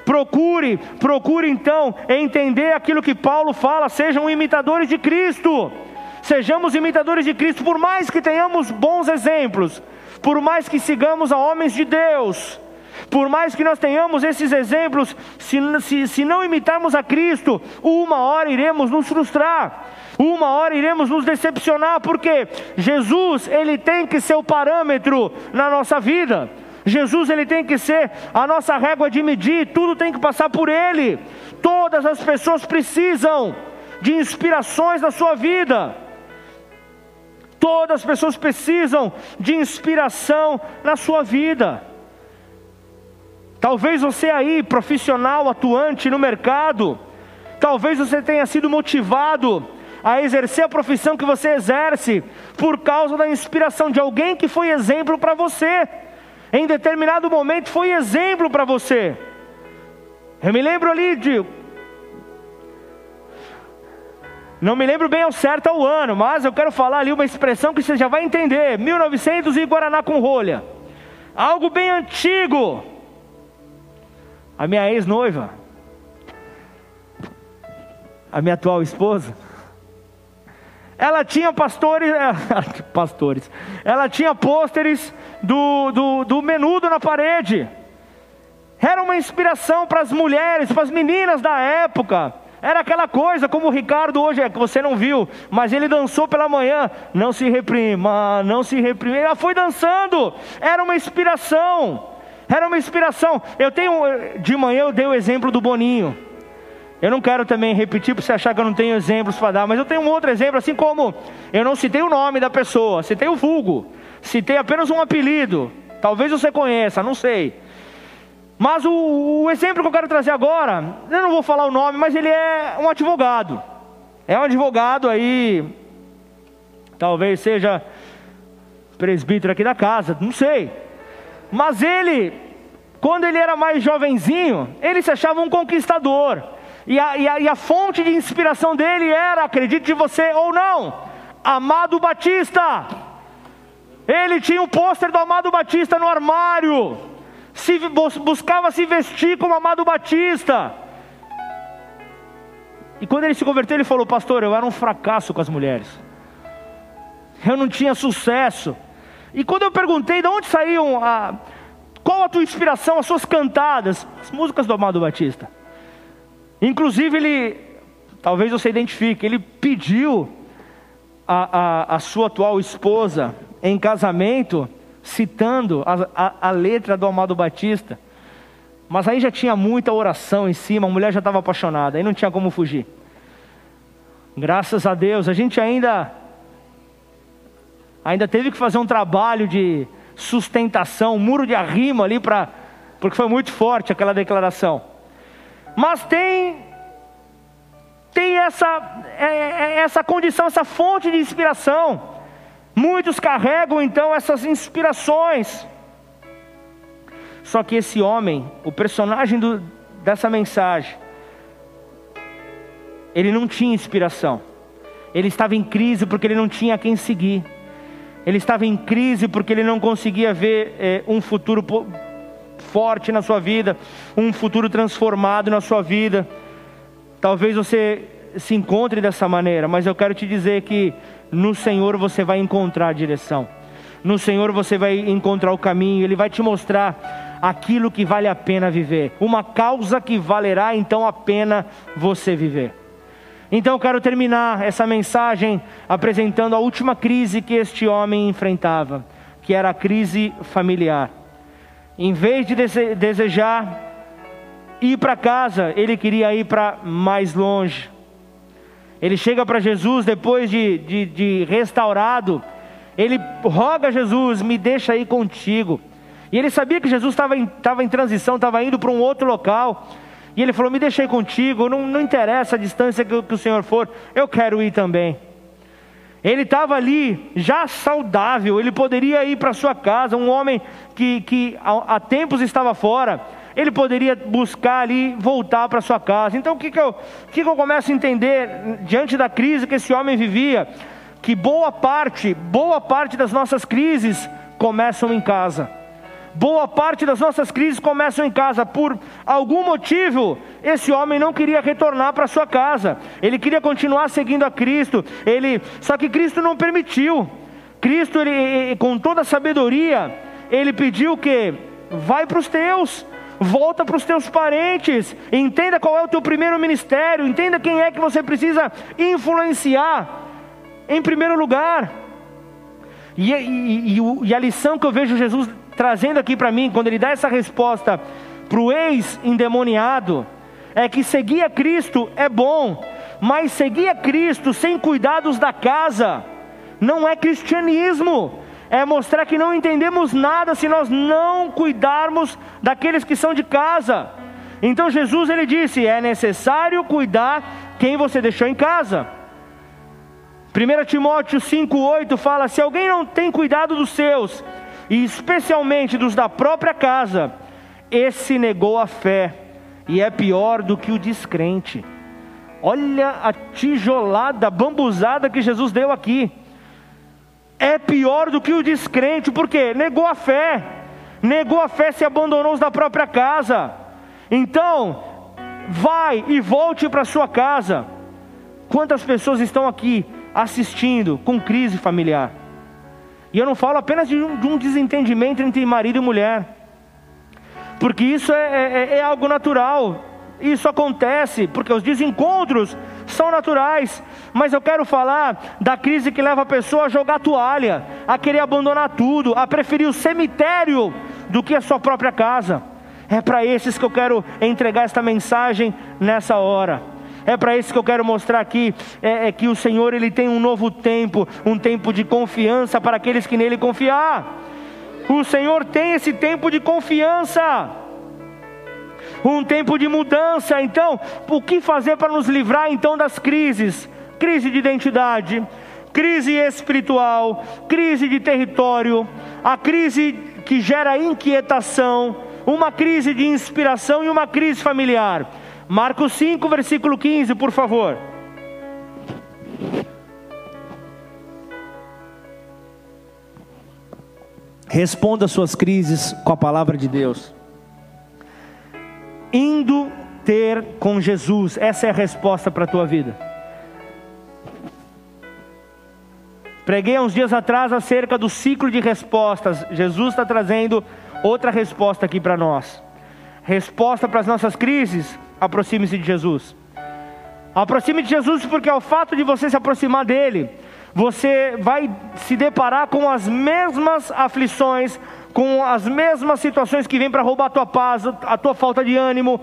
Procure, procure então entender aquilo que Paulo fala, sejam imitadores de Cristo, sejamos imitadores de Cristo, por mais que tenhamos bons exemplos, por mais que sigamos a homens de Deus, por mais que nós tenhamos esses exemplos, se, se, se não imitarmos a Cristo, uma hora iremos nos frustrar, uma hora iremos nos decepcionar, porque Jesus, ele tem que ser o parâmetro na nossa vida. Jesus ele tem que ser a nossa régua de medir, tudo tem que passar por ele. Todas as pessoas precisam de inspirações na sua vida. Todas as pessoas precisam de inspiração na sua vida. Talvez você aí, profissional, atuante no mercado, talvez você tenha sido motivado a exercer a profissão que você exerce por causa da inspiração de alguém que foi exemplo para você. Em determinado momento foi exemplo para você. Eu me lembro ali de não me lembro bem ao certo o ano, mas eu quero falar ali uma expressão que você já vai entender. 1900 e Guaraná com rolha. Algo bem antigo a minha ex-noiva, a minha atual esposa, ela tinha pastores, pastores, ela tinha pôsteres do, do, do menudo na parede. Era uma inspiração para as mulheres, para as meninas da época. Era aquela coisa, como o Ricardo hoje é, que você não viu, mas ele dançou pela manhã. Não se reprima, não se reprima. Ela foi dançando, era uma inspiração. Era uma inspiração. Eu tenho, de manhã eu dei o exemplo do Boninho. Eu não quero também repetir para você achar que eu não tenho exemplos para dar, mas eu tenho um outro exemplo, assim como eu não citei o nome da pessoa, citei o vulgo, citei apenas um apelido. Talvez você conheça, não sei. Mas o, o exemplo que eu quero trazer agora, eu não vou falar o nome, mas ele é um advogado. É um advogado aí, talvez seja presbítero aqui da casa, não sei. Mas ele, quando ele era mais jovenzinho, ele se achava um conquistador. E a, e a, e a fonte de inspiração dele era, acredite você ou não, Amado Batista. Ele tinha um pôster do Amado Batista no armário. Se, buscava se vestir como Amado Batista. E quando ele se converteu, ele falou: Pastor, eu era um fracasso com as mulheres. Eu não tinha sucesso. E quando eu perguntei de onde saíam a, qual a tua inspiração, as suas cantadas, as músicas do Amado Batista. Inclusive ele, talvez você identifique, ele pediu a, a, a sua atual esposa em casamento, citando a, a, a letra do Amado Batista. Mas aí já tinha muita oração em cima, a mulher já estava apaixonada, aí não tinha como fugir. Graças a Deus, a gente ainda ainda teve que fazer um trabalho de sustentação, um muro de arrimo ali para porque foi muito forte aquela declaração. Mas tem tem essa é, é, essa condição, essa fonte de inspiração. Muitos carregam então essas inspirações. Só que esse homem, o personagem do, dessa mensagem, ele não tinha inspiração. Ele estava em crise porque ele não tinha quem seguir. ele estava em crise porque ele não conseguia ver é, um futuro forte na sua vida, um futuro transformado na sua vida. Talvez você se encontre dessa maneira, mas eu quero te dizer que no Senhor você vai encontrar a direção. No Senhor você vai encontrar o caminho, Ele vai te mostrar aquilo que vale a pena viver, uma causa que valerá então a pena você viver. Então eu quero terminar essa mensagem apresentando a última crise que este homem enfrentava, que era a crise familiar. Em vez de desejar ir para casa, ele queria ir para mais longe. Ele chega para Jesus depois de, de, de restaurado ele roga a Jesus, me deixa aí contigo. E ele sabia que Jesus estava em, em transição, estava indo para um outro local. E ele falou: Me deixei contigo, não, não interessa a distância que, que o Senhor for, eu quero ir também. Ele estava ali, já saudável, ele poderia ir para sua casa, um homem que, que há, tempos estava fora, ele poderia buscar ali, voltar para sua casa. Então o que, que, eu, que, que eu começo a entender diante da crise que esse homem vivia? que boa parte, boa parte das nossas crises começam em casa. Boa parte das nossas crises começam em casa. Por algum motivo, esse homem não queria retornar para sua casa. Ele queria continuar seguindo a Cristo. Ele, só que Cristo não permitiu. Cristo, ele, com toda a sabedoria, ele pediu que vai para os teus volta para os teus parentes, entenda qual é o teu primeiro ministério, entenda quem é que você precisa influenciar em primeiro lugar. E, e, e, e a lição que eu vejo Jesus trazendo aqui para mim, quando ele dá essa resposta para o ex-endemoniado, é que seguir a Cristo é bom, mas seguir a Cristo sem cuidados da casa não é cristianismo, é mostrar que não entendemos nada se nós não cuidarmos daqueles que são de casa. Então Jesus ele disse: é necessário cuidar quem você deixou em casa. 1 Timóteo 5,8 fala: se alguém não tem cuidado dos seus, e especialmente dos da própria casa, esse negou a fé, e é pior do que o descrente. Olha a tijolada, bambuzada que Jesus deu aqui. É pior do que o descrente, porque negou a fé, negou a fé, se abandonou os da própria casa. Então, vai e volte para sua casa. Quantas pessoas estão aqui assistindo com crise familiar. E eu não falo apenas de um, de um desentendimento entre marido e mulher, porque isso é, é, é algo natural, isso acontece, porque os desencontros são naturais, mas eu quero falar da crise que leva a pessoa a jogar toalha, a querer abandonar tudo, a preferir o cemitério do que a sua própria casa. É para esses que eu quero entregar esta mensagem nessa hora. É para isso que eu quero mostrar aqui é, é, que o Senhor ele tem um novo tempo, um tempo de confiança para aqueles que nele confiar. O Senhor tem esse tempo de confiança, um tempo de mudança. Então, o que fazer para nos livrar então das crises? Crise de identidade, crise espiritual, crise de território, a crise que gera inquietação, uma crise de inspiração e uma crise familiar. Marcos 5, versículo 15, por favor. Responda suas crises com a palavra de Deus. Indo ter com Jesus, essa é a resposta para a tua vida. Preguei uns dias atrás acerca do ciclo de respostas. Jesus está trazendo outra resposta aqui para nós. Resposta para as nossas crises aproxime-se de Jesus. Aproxime de Jesus porque ao fato de você se aproximar dele, você vai se deparar com as mesmas aflições, com as mesmas situações que vêm para roubar a tua paz, a tua falta de ânimo.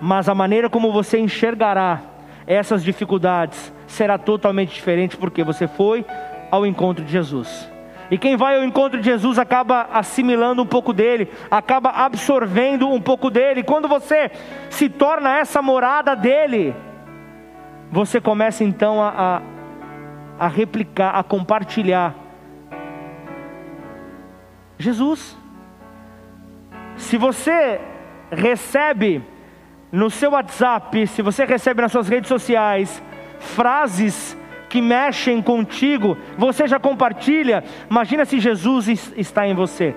Mas a maneira como você enxergará essas dificuldades será totalmente diferente porque você foi ao encontro de Jesus. E quem vai ao encontro de Jesus acaba assimilando um pouco dele, acaba absorvendo um pouco dele. Quando você se torna essa morada dele, você começa então a, a, a replicar, a compartilhar. Jesus. Se você recebe no seu WhatsApp, se você recebe nas suas redes sociais frases que mexem contigo, você já compartilha. Imagina se Jesus está em você.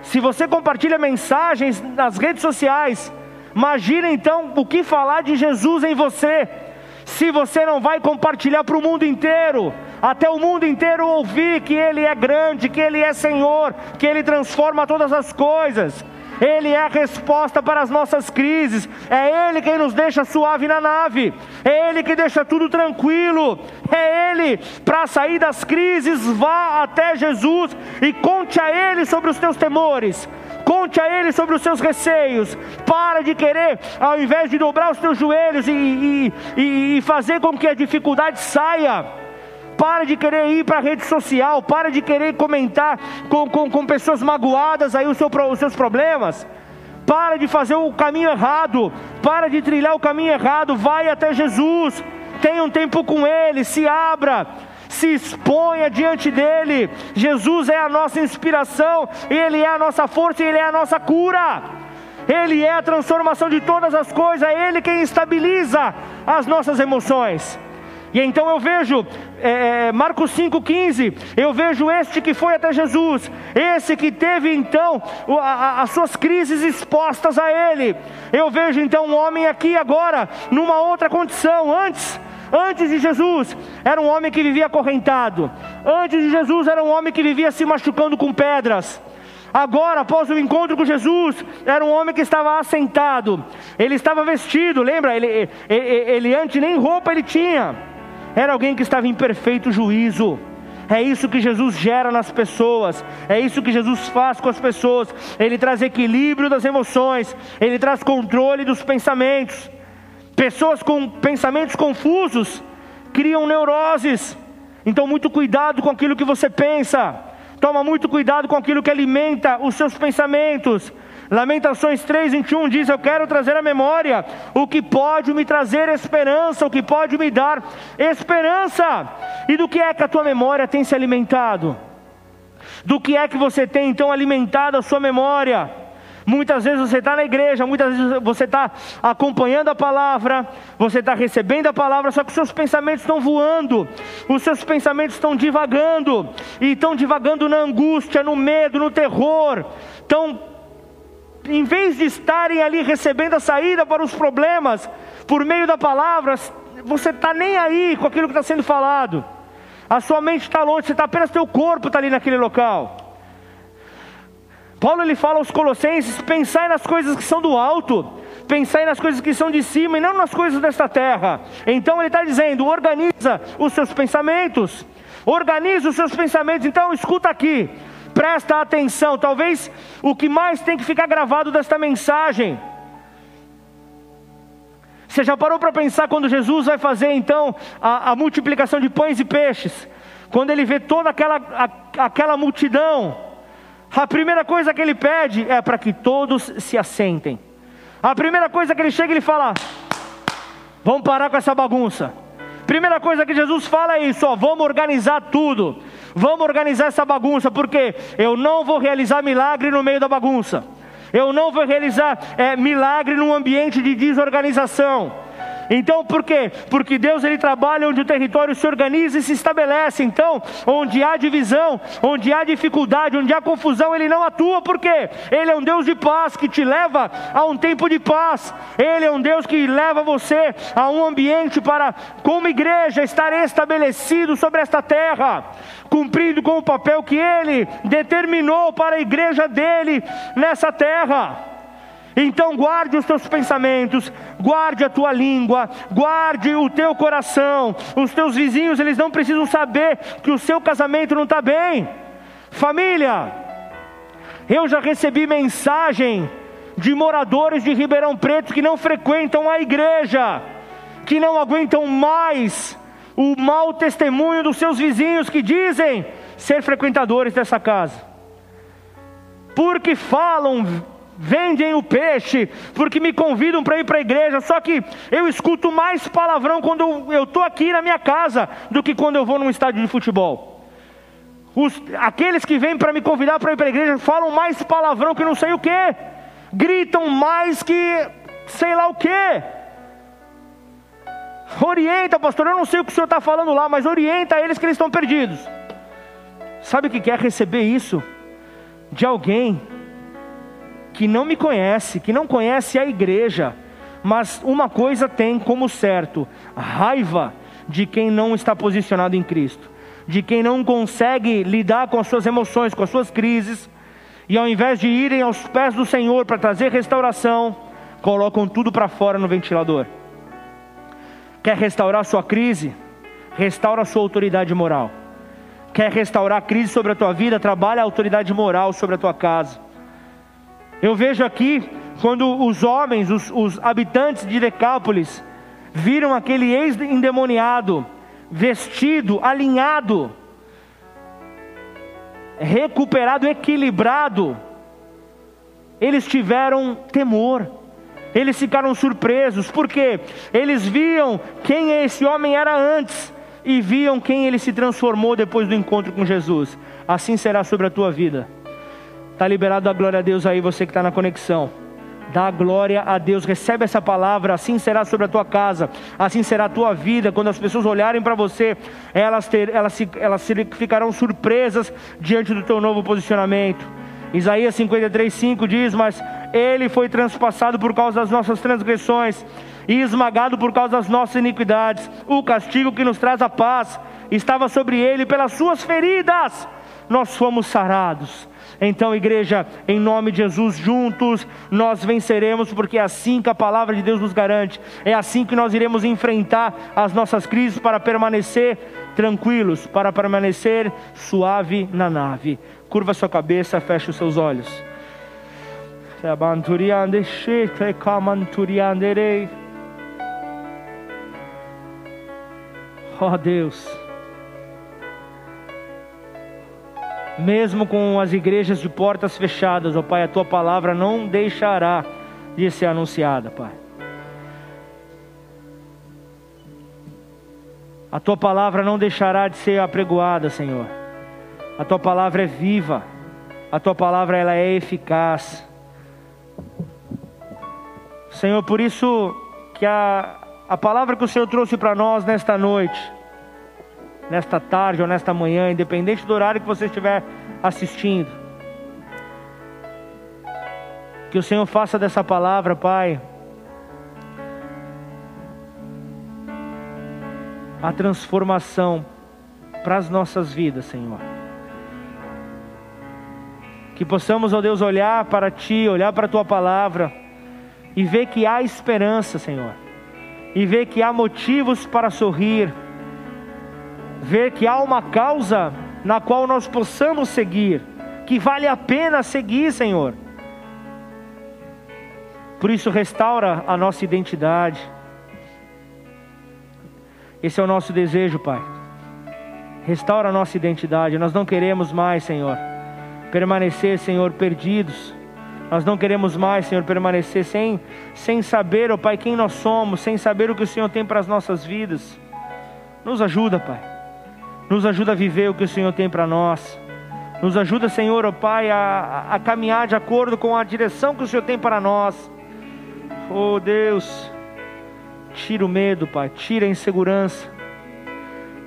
Se você compartilha mensagens nas redes sociais, imagina então o que falar de Jesus em você. Se você não vai compartilhar para o mundo inteiro, até o mundo inteiro ouvir que Ele é grande, que Ele é Senhor, que Ele transforma todas as coisas. Ele é a resposta para as nossas crises, é Ele quem nos deixa suave na nave, é Ele que deixa tudo tranquilo, é Ele, para sair das crises, vá até Jesus e conte a Ele sobre os teus temores, conte a Ele sobre os seus receios, para de querer, ao invés de dobrar os teus joelhos e, e, e, fazer com que a dificuldade saia, para de querer ir para a rede social, para de querer comentar com, com, com pessoas magoadas aí os, seu, os seus problemas. Para de fazer o caminho errado, para de trilhar o caminho errado, vai até Jesus, tenha um tempo com Ele, se abra, se exponha diante dele. Jesus é a nossa inspiração, Ele é a nossa força, Ele é a nossa cura. Ele é a transformação de todas as coisas, é Ele quem estabiliza as nossas emoções. E então eu vejo, é, é Marcos 5,15, eu vejo este que foi até Jesus, esse que teve então a, a, as suas crises expostas a ele. Eu vejo então um homem aqui agora, numa outra condição, antes. Antes de Jesus, era um homem que vivia acorrentado. Antes de Jesus, era um homem que vivia se machucando com pedras. Agora, após o encontro com Jesus, era um homem que estava assentado. Ele estava vestido, lembra? Ele, ele, ele, ele antes nem roupa ele tinha era alguém que estava em perfeito juízo. É isso que Jesus gera nas pessoas, é isso que Jesus faz com as pessoas. Ele traz equilíbrio das emoções, ele traz controle dos pensamentos. Pessoas com pensamentos confusos criam neuroses. Então, muito cuidado com aquilo que você pensa. Toma muito cuidado com aquilo que alimenta os seus pensamentos. Lamentações 3, 21 diz: Eu quero trazer à memória o que pode me trazer esperança, o que pode me dar esperança. E do que é que a tua memória tem se alimentado? Do que é que você tem então alimentado a sua memória? Muitas vezes você está na igreja, muitas vezes você está acompanhando a palavra, você está recebendo a palavra, só que os seus pensamentos estão voando, os seus pensamentos estão divagando, e estão divagando na angústia, no medo, no terror, estão em vez de estarem ali recebendo a saída para os problemas por meio da palavra, você está nem aí com aquilo que está sendo falado. A sua mente está longe, você está apenas teu corpo está ali naquele local. Paulo ele fala aos Colossenses: pensai nas coisas que são do alto, pensai nas coisas que são de cima e não nas coisas desta terra. Então ele está dizendo: organiza os seus pensamentos, organiza os seus pensamentos. Então escuta aqui, presta atenção. Talvez o que mais tem que ficar gravado desta mensagem. Você já parou para pensar quando Jesus vai fazer então a, a, multiplicação de pães e peixes? Quando ele vê toda aquela, a, aquela multidão, a primeira coisa que ele pede é para que todos se assentem. A primeira coisa que ele chega, ele fala: Vamos parar com essa bagunça. Primeira coisa que Jesus fala é isso: ó, vamos organizar tudo. Vamos organizar essa bagunça, porque eu não vou realizar milagre no meio da bagunça. Eu não vou realizar é, milagre num ambiente de desorganização. Então, por quê? Porque Deus ele trabalha onde o território se organiza e se estabelece. Então, onde há divisão, onde há dificuldade, onde há confusão, ele não atua. Por quê? Ele é um Deus de paz que te leva a um tempo de paz. Ele é um Deus que leva você a um ambiente para, como igreja, estar estabelecido sobre esta terra, cumprindo com o papel que ele determinou para a igreja dele nessa terra. Então guarde os teus pensamentos, guarde a tua língua, guarde o teu coração. Os teus vizinhos, eles não precisam saber que o seu casamento não está bem. Família, eu já recebi mensagem de moradores de Ribeirão Preto que não frequentam a igreja, que não aguentam mais o mau testemunho dos seus vizinhos que dizem ser frequentadores dessa casa, porque falam vendem o peixe, porque me convidam para ir para a igreja. Só que eu escuto mais palavrão quando eu estou aqui na minha casa do que quando eu vou num estádio de futebol. Os, aqueles que vêm para me convidar para ir para a igreja falam mais palavrão que não sei o que, gritam mais que sei lá o que. Orienta, pastor, eu não sei o que o senhor está falando lá, mas orienta eles que eles estão perdidos. Sabe o que quer receber isso? De alguém que não me conhece, que não conhece a igreja, mas uma coisa tem como certo: raiva de quem não está posicionado em Cristo, de quem não consegue lidar com as suas emoções, com as suas crises, e ao invés de irem aos pés do Senhor para trazer restauração, colocam tudo para fora no ventilador. Quer restaurar sua crise? Restaura a sua autoridade moral. Quer restaurar a crise sobre a tua vida? Trabalha a autoridade moral sobre a tua casa. Eu vejo aqui, quando os homens, os, os habitantes de Decápolis, viram aquele ex-endemoniado, vestido, alinhado, recuperado, equilibrado, eles tiveram temor, eles ficaram surpresos, porque eles viam quem esse homem era antes e viam quem ele se transformou depois do encontro com Jesus. Assim será sobre a tua vida. Está liberado a glória a Deus aí, você que está na conexão. Dá glória a Deus, recebe essa palavra, assim será sobre a tua casa, assim será a tua vida. Quando as pessoas olharem para você, elas, ter, elas, elas ficarão surpresas diante do teu novo posicionamento. Isaías 53,5 diz: Mas ele foi transpassado por causa das nossas transgressões e esmagado por causa das nossas iniquidades. O castigo que nos traz a paz estava sobre ele, pelas suas feridas nós fomos sarados. Então, igreja, em nome de Jesus, juntos nós venceremos, porque é assim que a palavra de Deus nos garante, é assim que nós iremos enfrentar as nossas crises para permanecer tranquilos, para permanecer suave na nave. Curva sua cabeça, feche os seus olhos. Oh Deus. Mesmo com as igrejas de portas fechadas, ó Pai, a tua palavra não deixará de ser anunciada, Pai. A tua palavra não deixará de ser apregoada, Senhor. A tua palavra é viva. A tua palavra ela é eficaz. Senhor, por isso que a, a palavra que o Senhor trouxe para nós nesta noite, nesta tarde ou nesta manhã, independente do horário que você estiver assistindo. Que o Senhor faça dessa palavra, Pai, a transformação para as nossas vidas, Senhor. Que possamos, ó Deus, olhar para Ti, olhar para a Tua palavra e ver que há esperança, Senhor, e ver que há motivos para sorrir ver que há uma causa na qual nós possamos seguir, que vale a pena seguir, Senhor. Por isso, restaura a nossa identidade. Esse é o nosso desejo, Pai. Restaura a nossa identidade. Nós não queremos mais, Senhor, permanecer, Senhor, perdidos. Nós não queremos mais, Senhor, permanecer sem, sem saber, ó oh, Pai, quem nós somos, sem saber o que o Senhor tem para as nossas vidas. Nos ajuda, Pai. Nos ajuda a viver o que o Senhor tem para nós. Nos ajuda, Senhor, oh Pai, a, a caminhar de acordo com a direção que o Senhor tem para nós. Oh Deus, tira o medo, Pai, tira a insegurança.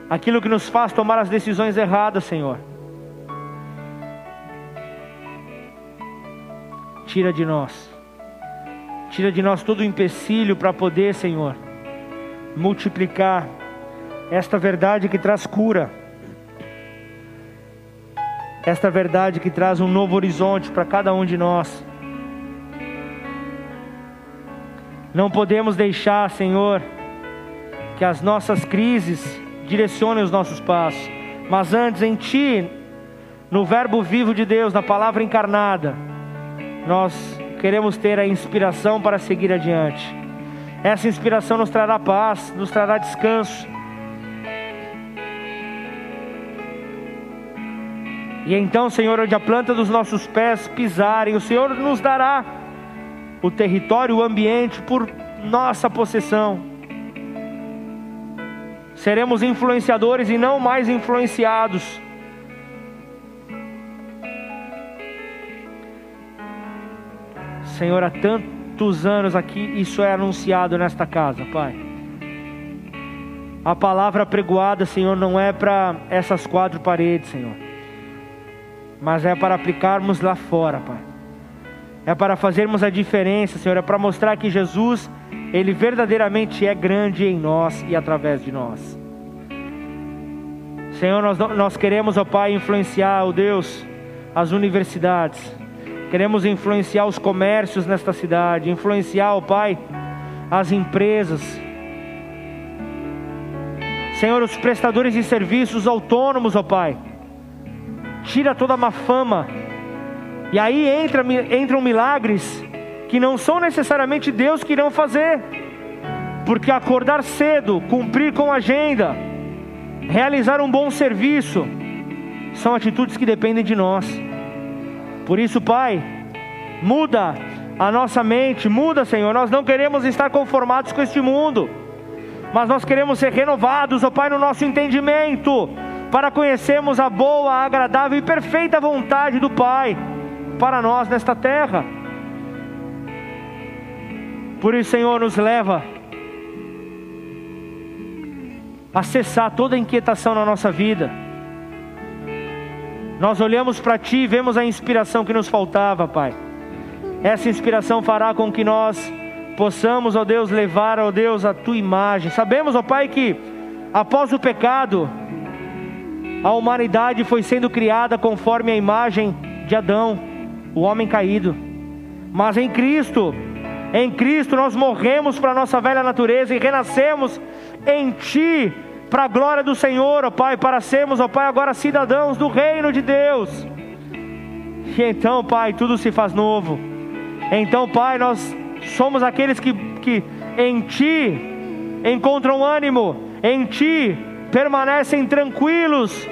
Aquilo que nos faz tomar as decisões erradas, Senhor. Tira de nós. Tira de nós todo o empecilho para poder, Senhor, multiplicar esta verdade que traz cura, esta verdade que traz um novo horizonte para cada um de nós. Não podemos deixar, Senhor, que as nossas crises direcionem os nossos passos, mas antes em Ti, no Verbo vivo de Deus, na palavra encarnada, nós queremos ter a inspiração para seguir adiante. Essa inspiração nos trará paz, nos trará descanso, E então, Senhor, onde a planta dos nossos pés pisarem, o Senhor nos dará o território, o ambiente por nossa possessão. Seremos influenciadores e não mais influenciados. Senhor, há tantos anos aqui isso é anunciado nesta casa, Pai. A palavra pregoada, Senhor, não é para essas quatro paredes, Senhor, mas é para aplicarmos lá fora, Pai. É para fazermos a diferença, Senhor, é para mostrar que Jesus, Ele verdadeiramente é grande em nós e através de nós. Senhor, nós, nós queremos, ó Pai, influenciar, ó Deus, as universidades, queremos influenciar os comércios nesta cidade, influenciar, ó Pai, as empresas, Senhor, os prestadores de serviços autônomos, ó Pai. Tira toda a má fama. E aí entra, entram milagres que não são necessariamente Deus que irão fazer. Porque acordar cedo, cumprir com a agenda, realizar um bom serviço, são atitudes que dependem de nós. Por isso, Pai, muda a nossa mente, muda, Senhor. Nós não queremos estar conformados com este mundo mas nós queremos ser renovados, ó Pai, no nosso entendimento, para conhecermos a boa, agradável e perfeita vontade do Pai para nós nesta terra. Por isso, Senhor, nos leva a cessar toda inquietação na nossa vida. Nós olhamos para Ti e vemos a inspiração que nos faltava, Pai. Essa inspiração fará com que nós possamos, ó Deus, levar, ó Deus, a tua imagem. Sabemos, ó Pai, que após o pecado, a humanidade foi sendo criada conforme a imagem de Adão, o homem caído. Mas em Cristo, em Cristo nós morremos para a nossa velha natureza e renascemos em Ti, para a glória do Senhor, ó Pai, para sermos, ó Pai, agora cidadãos do reino de Deus. E então, Pai, tudo se faz novo. Então, Pai, nós somos aqueles que, que em Ti encontram ânimo, em Ti permanecem tranquilos,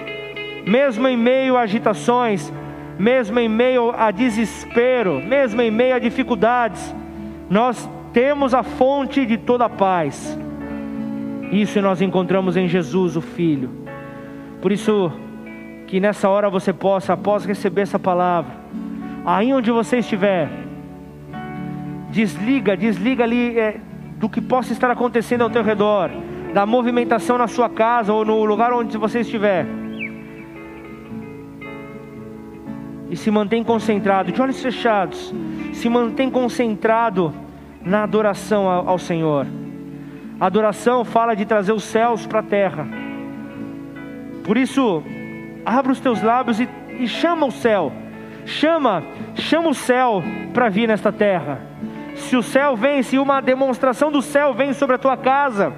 mesmo em meio a agitações, mesmo em meio a desespero, mesmo em meio a dificuldades, nós temos a fonte de toda a paz. Isso nós encontramos em Jesus, o Filho. Por isso, que nessa hora você possa, após receber essa palavra, aí onde você estiver, Desliga, desliga ali é, do que possa estar acontecendo ao teu redor, da movimentação na sua casa ou no lugar onde você estiver. E se mantém concentrado, de olhos fechados, se mantém concentrado na adoração ao, Senhor. A adoração fala de trazer os céus para a terra. Por isso, abra os teus lábios e, e chama o céu. Chama, chama o céu para vir nesta terra se o céu vem, se uma demonstração do céu vem sobre a tua casa,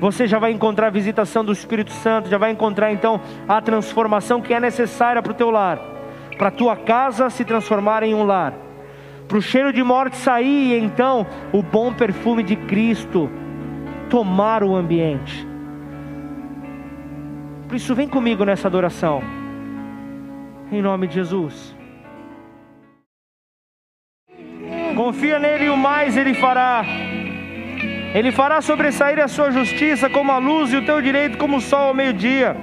você já vai encontrar a visitação do Espírito Santo, já vai encontrar então a transformação que é necessária para o teu lar, para a tua casa se transformar em um lar, para o cheiro de morte sair e então o bom perfume de Cristo tomar o ambiente. Por isso, vem comigo nessa adoração, em nome de Jesus. Confia nele e o mais ele fará. Ele fará sobressair a sua justiça como a luz e o teu direito como o sol ao meio-dia.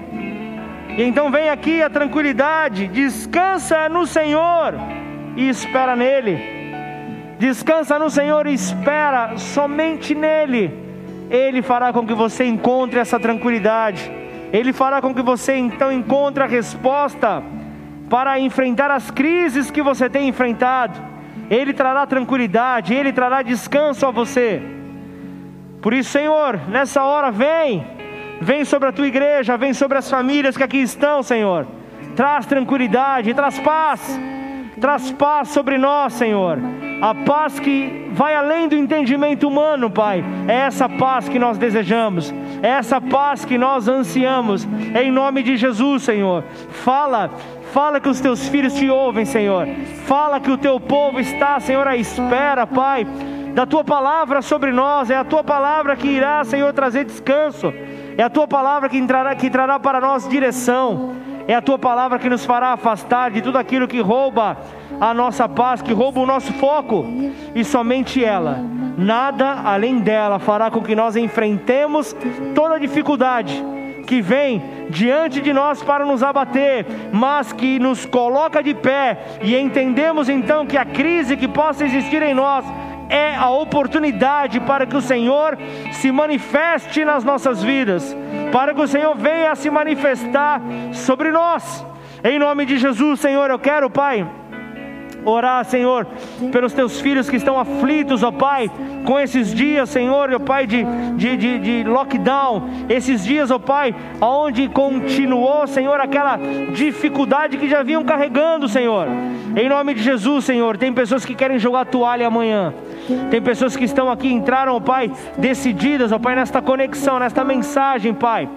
E então vem aqui a tranquilidade, descansa no Senhor e espera nele. Descansa no Senhor e espera somente nele. Ele fará com que você encontre essa tranquilidade. Ele fará com que você então encontre a resposta para enfrentar as crises que você tem enfrentado. Ele trará tranquilidade, Ele trará descanso a você. Por isso, Senhor, nessa hora, vem, vem sobre a tua igreja, vem sobre as famílias que aqui estão, Senhor. Traz tranquilidade, traz paz, traz paz sobre nós, Senhor. A paz que vai além do entendimento humano, Pai. É essa paz que nós desejamos, é essa paz que nós ansiamos. Em nome de Jesus, Senhor. Fala, Fala que os teus filhos te ouvem, Senhor. Fala que o teu povo está, Senhor, à espera, Pai, da tua palavra sobre nós. É a tua palavra que irá, Senhor, trazer descanso. É a tua palavra que, entrará, que trará para nós direção. É a tua palavra que nos fará afastar de tudo aquilo que rouba a nossa paz, que rouba o nosso foco. E somente ela, nada além dela, fará com que nós enfrentemos toda dificuldade que vem diante de nós para nos abater, mas que nos coloca de pé e entendemos então que a crise que possa existir em nós é a oportunidade para que o Senhor se manifeste nas nossas vidas, para que o Senhor venha a se manifestar sobre nós. Em nome de Jesus, Senhor, eu quero, Pai orar, Senhor, pelos teus filhos que estão aflitos, ó Pai, com esses dias, Senhor, ó Pai, de, de, de, de lockdown, esses dias, ó Pai, onde continuou, Senhor, aquela dificuldade que já vinham carregando, Senhor. Em nome de Jesus, Senhor, tem pessoas que querem jogar toalha amanhã. Tem pessoas que estão aqui, entraram, ó Pai, decididas, ó Pai, nesta conexão, nesta mensagem, Pai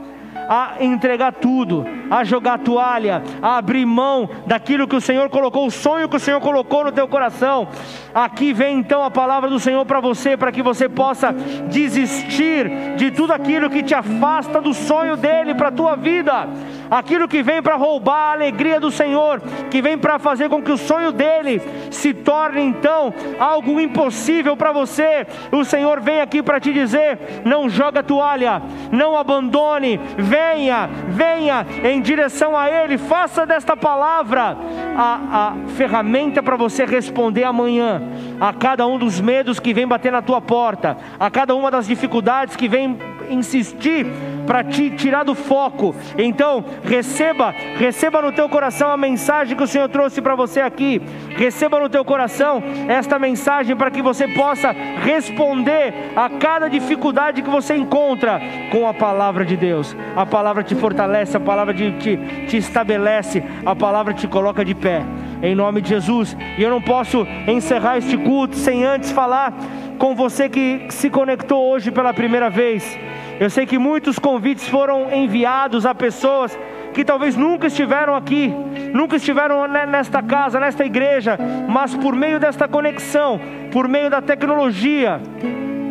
a entregar tudo, a jogar toalha, a abrir mão daquilo que o Senhor colocou, o sonho que o Senhor colocou no teu coração. Aqui vem então a palavra do Senhor para você, para que você possa desistir de tudo aquilo que te afasta do sonho dele para a tua vida aquilo que vem para roubar a alegria do Senhor, que vem para fazer com que o sonho dele se torne então algo impossível para você. O Senhor vem aqui para te dizer: não joga toalha, não abandone, venha, venha em direção a Ele, faça desta palavra a, a ferramenta para você responder amanhã a cada um dos medos que vem bater na tua porta, a cada uma das dificuldades que vem insistir para te tirar do foco. Então, receba, receba no teu coração a mensagem que o Senhor trouxe para você aqui. Receba no teu coração esta mensagem para que você possa responder a cada dificuldade que você encontra com a palavra de Deus. A palavra te fortalece, a palavra te, te, te estabelece, a palavra te coloca de pé. Em nome de Jesus. E eu não posso encerrar este culto sem antes falar com você que se conectou hoje pela primeira vez. Eu sei que muitos convites foram enviados a pessoas que talvez nunca estiveram aqui, nunca estiveram nesta casa, nesta igreja, mas por meio desta conexão, por meio da tecnologia,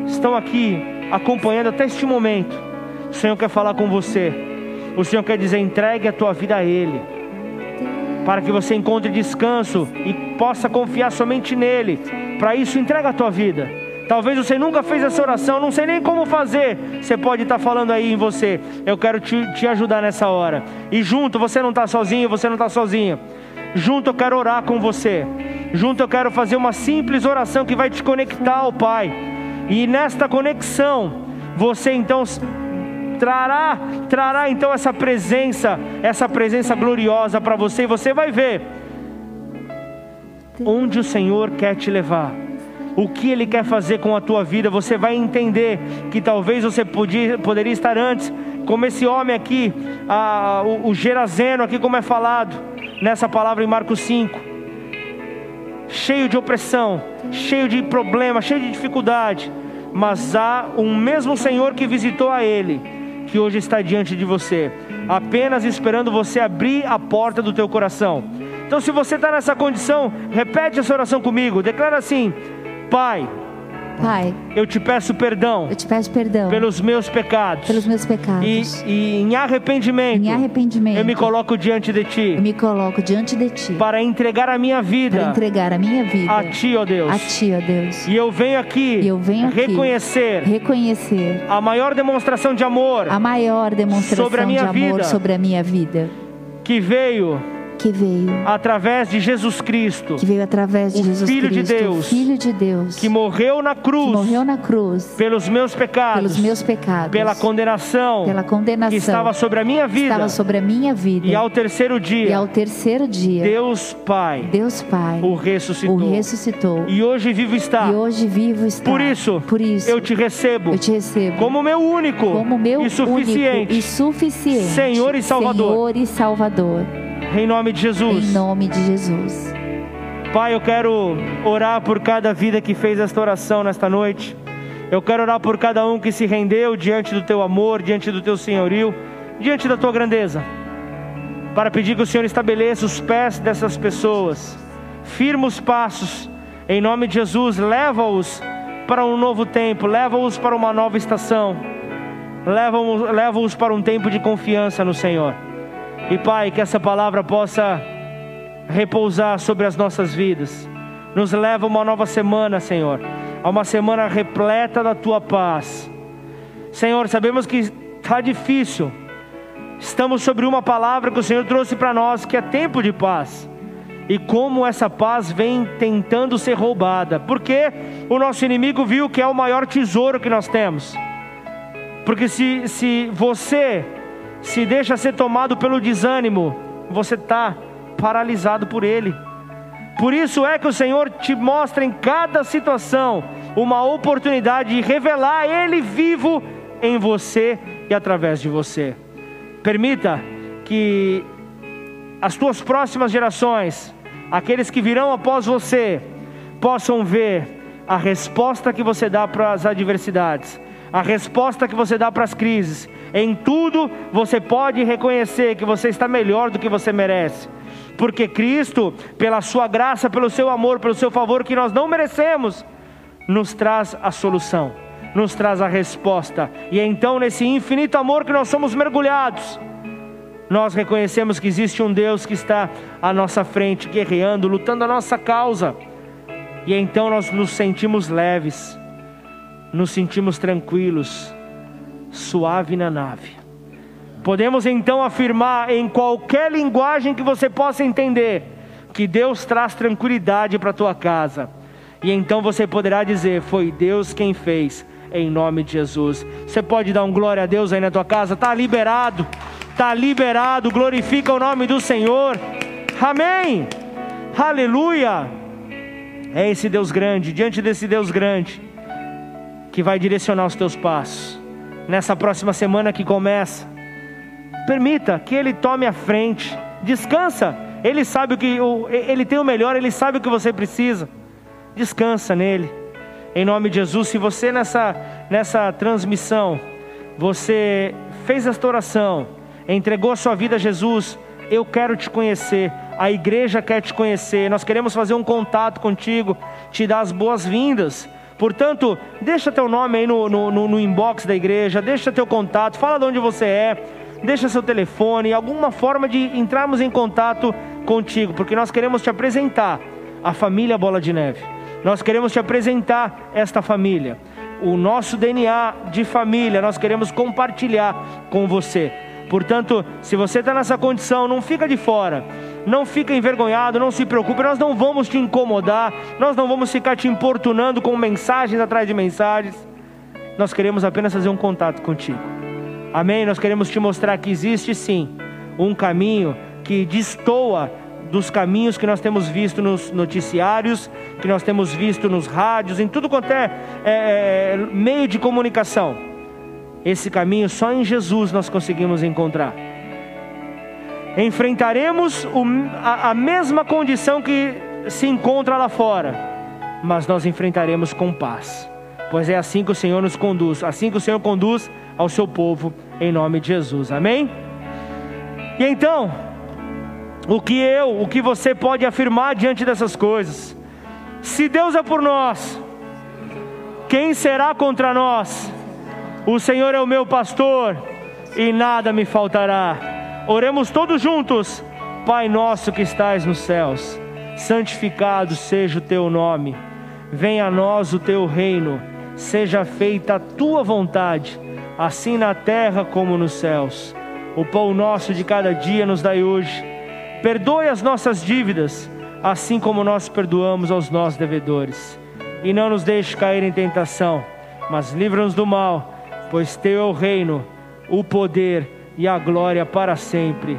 estão aqui acompanhando até este momento. O Senhor quer falar com você. O Senhor quer dizer: entregue a tua vida a Ele, para que você encontre descanso e possa confiar somente nele. Para isso, entrega a tua vida. Talvez você nunca fez essa oração, não sei nem como fazer. Você pode estar falando aí em você. Eu quero te, te ajudar nessa hora. E junto, você não está sozinho, você não está sozinha. Junto eu quero orar com você. Junto eu quero fazer uma simples oração que vai te conectar ao Pai. E nesta conexão, você então trará, trará então essa presença, essa presença gloriosa para você. E você vai ver onde o Senhor quer te levar o que Ele quer fazer com a tua vida, você vai entender que talvez você podia, poderia estar antes, como esse homem aqui, a, o, o Gerazeno, aqui como é falado nessa palavra em Marcos 5, cheio de opressão, cheio de problema, cheio de dificuldade, mas há um mesmo Senhor que visitou a ele, que hoje está diante de você, apenas esperando você abrir a porta do teu coração. Então, se você está nessa condição, repete essa oração comigo, declara assim: Pai, Pai, eu te peço perdão. Eu te peço perdão pelos meus pecados. Pelos meus pecados. E, e, em arrependimento. Em arrependimento. Eu me coloco diante de ti. Eu me coloco diante de ti. Para entregar a minha vida. Para entregar a minha vida. A ti, ó Deus. A ti, ó Deus. E eu venho aqui. E eu venho aqui reconhecer. Reconhecer. A maior demonstração de amor. A maior demonstração sobre a minha de amor vida, sobre a minha vida. Que veio que veio. Através de Jesus Cristo, que veio através de o Jesus Filho Cristo, de Deus, Filho de Deus, que morreu na cruz, morreu na cruz. pelos meus pecados, pelos meus pecados, pela condenação, pela condenação que estava sobre a minha vida, estava sobre a minha vida, e ao terceiro dia, e ao terceiro dia, Deus Pai, Deus Pai, o ressuscitou, o ressuscitou, e hoje vivo está, e hoje vivo está. Por isso, por isso, eu te recebo, eu te recebo como meu único, como meu e suficiente, único e suficiente, Senhor e Salvador, Senhor e Salvador. Em nome de Jesus. Em nome de Jesus. Pai, eu quero orar por cada vida que fez esta oração nesta noite. Eu quero orar por cada um que se rendeu diante do teu amor, diante do teu senhorio, diante da tua grandeza. Para pedir que o Senhor estabeleça os pés dessas pessoas, firma os passos, em nome de Jesus, leva-os para um novo tempo, leva-os para uma nova estação, leva-os leva para um tempo de confiança no Senhor. E Pai, que essa palavra possa repousar sobre as nossas vidas. Nos leva a uma nova semana, Senhor, a uma semana repleta da tua paz. Senhor, sabemos que está difícil. Estamos sobre uma palavra que o Senhor trouxe para nós, que é tempo de paz. e como essa paz vem tentando ser roubada. Porque o nosso inimigo viu que é o maior tesouro que nós temos. Porque se, se você se deixa ser tomado pelo desânimo, você está paralisado por ele. Por isso é que o Senhor te mostra em cada situação uma oportunidade de revelar Ele vivo em você e através de você. Permita que as tuas próximas gerações, aqueles que virão após você, possam ver a resposta que você dá para as adversidades, a resposta que você dá para as crises. Em tudo você pode reconhecer que você está melhor do que você merece. Porque Cristo, pela Sua graça, pelo Seu amor, pelo Seu favor que nós não merecemos, nos traz a solução, nos traz a resposta, e é então nesse infinito amor que nós somos mergulhados, nós reconhecemos que existe um Deus que está à nossa frente, guerreando, lutando a nossa causa, e então nós nos sentimos leves, nos sentimos tranquilos, suave na nave. Podemos então afirmar em qualquer linguagem que você possa entender que Deus traz tranquilidade para a tua casa. E então você poderá dizer: Foi Deus quem fez, em nome de Jesus. Você pode dar um glória a Deus aí na tua casa? Está liberado, está liberado. Glorifica o nome do Senhor. Amém. Aleluia. É esse Deus grande, diante desse Deus grande, que vai direcionar os teus passos. Nessa próxima semana que começa, Permita que Ele tome a frente. Descansa. Ele sabe o que Ele tem o melhor. Ele sabe o que você precisa. Descansa nele. Em nome de Jesus. Se você nessa nessa transmissão você fez esta oração, entregou a sua vida a Jesus, eu quero te conhecer. A igreja quer te conhecer. Nós queremos fazer um contato contigo, te dar as boas-vindas. Portanto, deixa teu nome aí no, no, no, inbox da igreja, deixa teu contato, fala de onde você é deixa seu telefone, alguma forma de entrarmos em contato contigo, porque nós queremos te apresentar a família Bola de Neve. Nós queremos te apresentar esta família, o nosso DNA de família, nós queremos compartilhar com você. Portanto, se você está nessa condição, não fica de fora, não fica envergonhado, não se preocupe, nós não vamos te incomodar, nós não vamos ficar te importunando com mensagens atrás de mensagens, nós queremos apenas fazer um contato contigo. Amém? Nós queremos te mostrar que existe sim um caminho que destoa dos caminhos que nós temos visto nos noticiários, que nós temos visto nos rádios, em tudo quanto é, é, é meio de comunicação. Esse caminho só em Jesus nós conseguimos encontrar. Enfrentaremos o, a, a mesma condição que se encontra lá fora, mas nós enfrentaremos com paz, pois é assim que o Senhor nos conduz, assim que o Senhor conduz ao seu povo, em nome de Jesus, amém? E então, o que eu, o que você pode afirmar diante dessas coisas? Se Deus é por nós, quem será contra nós? O Senhor é o meu pastor e nada me faltará. Oremos todos juntos. Pai nosso que estais nos céus, santificado seja o teu nome. Venha a nós o teu reino. Seja feita a tua vontade assim na terra como nos céus. O pão nosso de cada dia nos dai hoje. Perdoe as nossas dívidas, assim como nós perdoamos aos nossos devedores. E não nos deixe cair em tentação, mas livra-nos do mal, pois teu é o reino, o poder e a glória para sempre.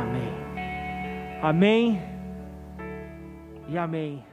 Amém. Amém e amém.